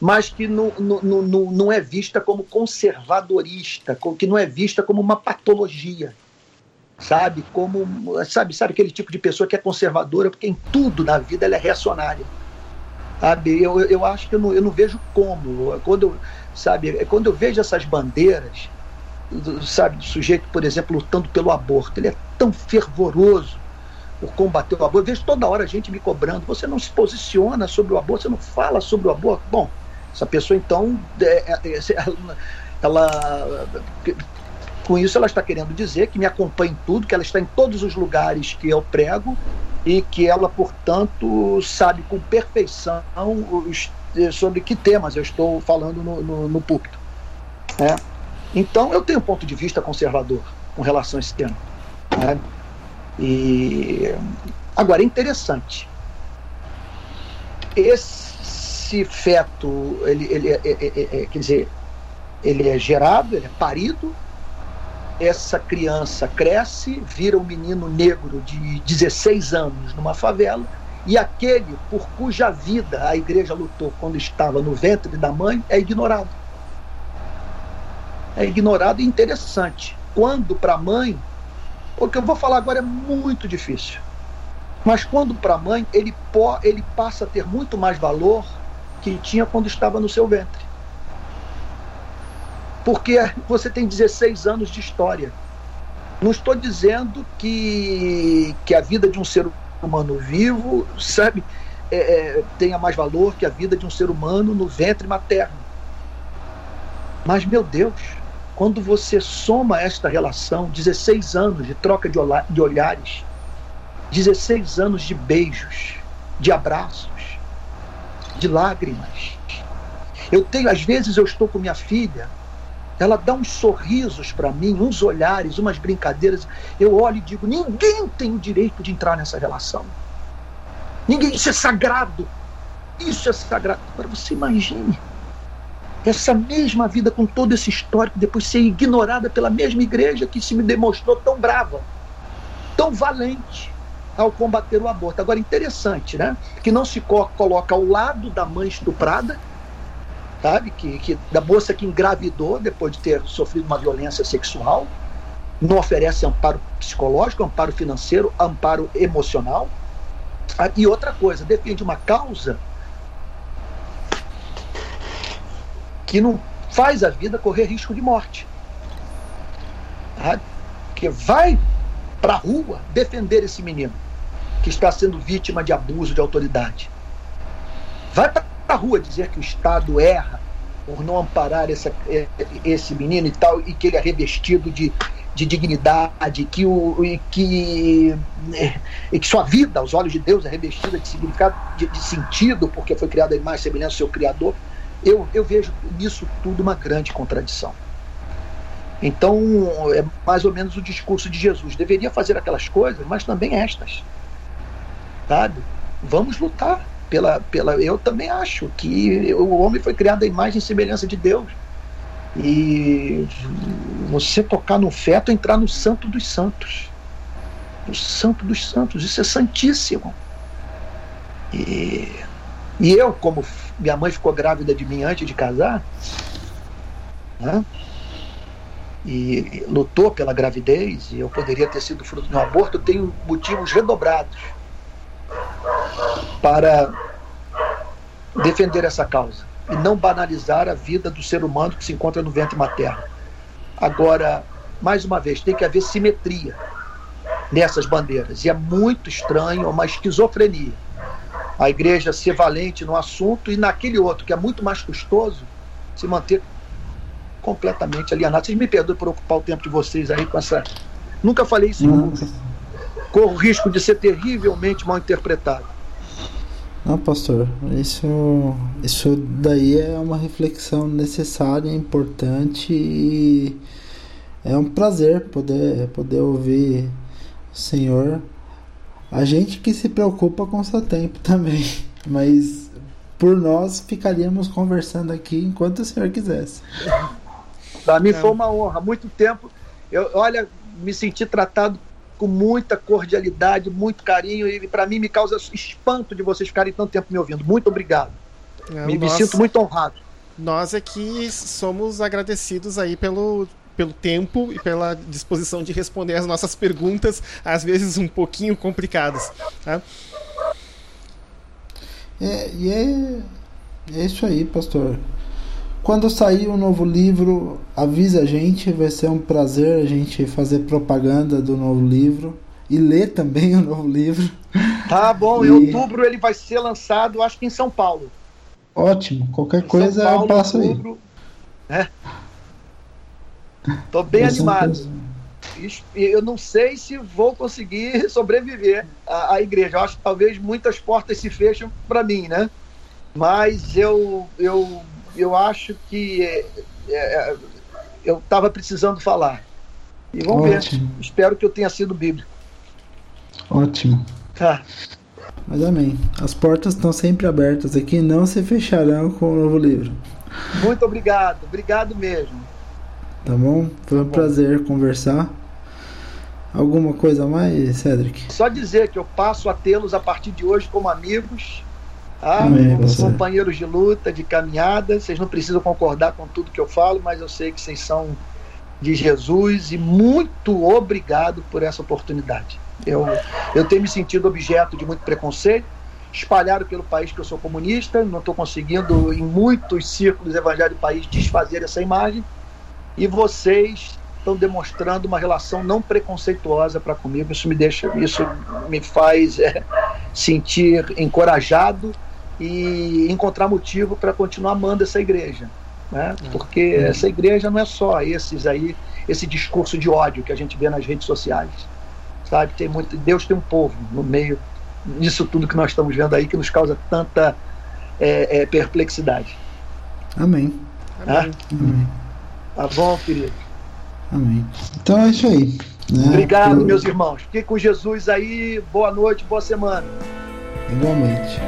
mas que não, não, não, não é vista como conservadorista, que não é vista como uma patologia sabe? Como, sabe, sabe aquele tipo de pessoa que é conservadora, porque em tudo na vida ela é reacionária. Sabe? Eu, eu acho que eu não, eu não vejo como. Quando sabe, quando eu vejo essas bandeiras, sabe, do sujeito, por exemplo, lutando pelo aborto, ele é tão fervoroso por combater o aborto. Eu vejo toda hora a gente me cobrando, você não se posiciona sobre o aborto, você não fala sobre o aborto. Bom, essa pessoa então, é, é, ela, ela com isso, ela está querendo dizer que me acompanha em tudo, que ela está em todos os lugares que eu prego e que ela, portanto, sabe com perfeição os, sobre que temas eu estou falando no, no, no púlpito. Né? Então, eu tenho um ponto de vista conservador com relação a esse tema. Né? E agora é interessante. Esse feto, ele, ele é, é, é, é, quer dizer, ele é gerado, ele é parido essa criança cresce, vira um menino negro de 16 anos numa favela, e aquele por cuja vida a igreja lutou quando estava no ventre da mãe é ignorado. É ignorado e interessante. Quando para a mãe, o que eu vou falar agora é muito difícil, mas quando para a mãe ele, ele passa a ter muito mais valor que tinha quando estava no seu ventre porque você tem 16 anos de história. Não estou dizendo que, que a vida de um ser humano vivo, sabe, é, é, tenha mais valor que a vida de um ser humano no ventre materno. Mas, meu Deus, quando você soma esta relação, 16 anos de troca de, de olhares, 16 anos de beijos, de abraços, de lágrimas. Eu tenho, às vezes, eu estou com minha filha ela dá uns sorrisos para mim, uns olhares, umas brincadeiras. Eu olho e digo: ninguém tem o direito de entrar nessa relação. Ninguém, isso é sagrado. Isso é sagrado. Agora você imagine. essa mesma vida com todo esse histórico, depois ser ignorada pela mesma igreja que se me demonstrou tão brava, tão valente ao combater o aborto. Agora, interessante, né? Que não se coloca ao lado da mãe estuprada, sabe? Que, que da moça que engravidou depois de ter sofrido uma violência sexual, não oferece amparo psicológico, amparo financeiro, amparo emocional. Ah, e outra coisa, defende uma causa que não faz a vida correr risco de morte. Que vai para a rua defender esse menino que está sendo vítima de abuso de autoridade. Vai para a rua dizer que o Estado erra por não amparar essa, esse menino e tal, e que ele é revestido de, de dignidade, que, o, e que, e que sua vida, aos olhos de Deus, é revestida de significado, de, de sentido, porque foi criada a imagem e semelhança do seu Criador. Eu, eu vejo nisso tudo uma grande contradição. Então, é mais ou menos o discurso de Jesus. Deveria fazer aquelas coisas, mas também estas. Sabe? Vamos lutar pela, pela. Eu também acho que o homem foi criado à imagem e semelhança de Deus. E você tocar no feto é entrar no santo dos santos. No santo dos santos. Isso é santíssimo. E, e eu, como minha mãe ficou grávida de mim antes de casar, né? e lutou pela gravidez, e eu poderia ter sido fruto de um aborto, eu tenho motivos redobrados para defender essa causa e não banalizar a vida do ser humano que se encontra no ventre materno. Agora, mais uma vez, tem que haver simetria nessas bandeiras, e é muito estranho, é uma esquizofrenia a igreja ser valente no assunto e naquele outro, que é muito mais custoso, se manter completamente alienado. Vocês me perdoem por ocupar o tempo de vocês aí com essa. Nunca falei isso em Corro o risco de ser terrivelmente mal interpretado. Não, pastor, isso, isso daí é uma reflexão necessária, importante e é um prazer poder, poder ouvir o Senhor a gente que se preocupa com o seu tempo também, mas por nós ficaríamos conversando aqui enquanto o senhor quisesse. Para mim foi uma honra, muito tempo. Eu, olha, me senti tratado com muita cordialidade, muito carinho e para mim me causa espanto de vocês ficarem tanto tempo me ouvindo. Muito obrigado. É, me, me sinto muito honrado. Nós aqui somos agradecidos aí pelo pelo tempo e pela disposição de responder as nossas perguntas, às vezes um pouquinho complicadas. Tá? É, e é, é isso aí, pastor. Quando sair um novo livro, avisa a gente, vai ser um prazer a gente fazer propaganda do novo livro e ler também o novo livro. Tá bom, e... em outubro ele vai ser lançado, acho que em São Paulo. Ótimo, qualquer em coisa Paulo, eu passo outubro, aí. É. Tô bem animado. Eu não sei se vou conseguir sobreviver à, à igreja. Eu acho que talvez muitas portas se fecham para mim, né? Mas eu, eu, eu acho que é, é, eu estava precisando falar. E vamos Ótimo. ver. Espero que eu tenha sido bíblico. Ótimo. Tá. Mas amém. As portas estão sempre abertas aqui, não se fecharão com o novo livro. Muito obrigado, obrigado mesmo. Tá bom? Foi um tá prazer conversar. Alguma coisa a mais, Cedric? Só dizer que eu passo a tê-los a partir de hoje como amigos, tá? Amém, companheiros de luta, de caminhada. Vocês não precisam concordar com tudo que eu falo, mas eu sei que vocês são de Jesus e muito obrigado por essa oportunidade. Eu, eu tenho me sentido objeto de muito preconceito, espalhado pelo país que eu sou comunista, não estou conseguindo, em muitos círculos evangélicos do país, desfazer essa imagem e vocês estão demonstrando uma relação não preconceituosa para comigo. Isso me deixa, isso me faz é, sentir encorajado e encontrar motivo para continuar amando essa igreja, né? É. Porque uhum. essa igreja não é só esses aí, esse discurso de ódio que a gente vê nas redes sociais, sabe? Tem muito, Deus tem um povo no meio disso tudo que nós estamos vendo aí que nos causa tanta é, é, perplexidade. Amém. Amém. Amém. Tá bom, querido? Amém. Então é isso aí. Né? Obrigado, Eu... meus irmãos. Fique com Jesus aí. Boa noite, boa semana. Igualmente.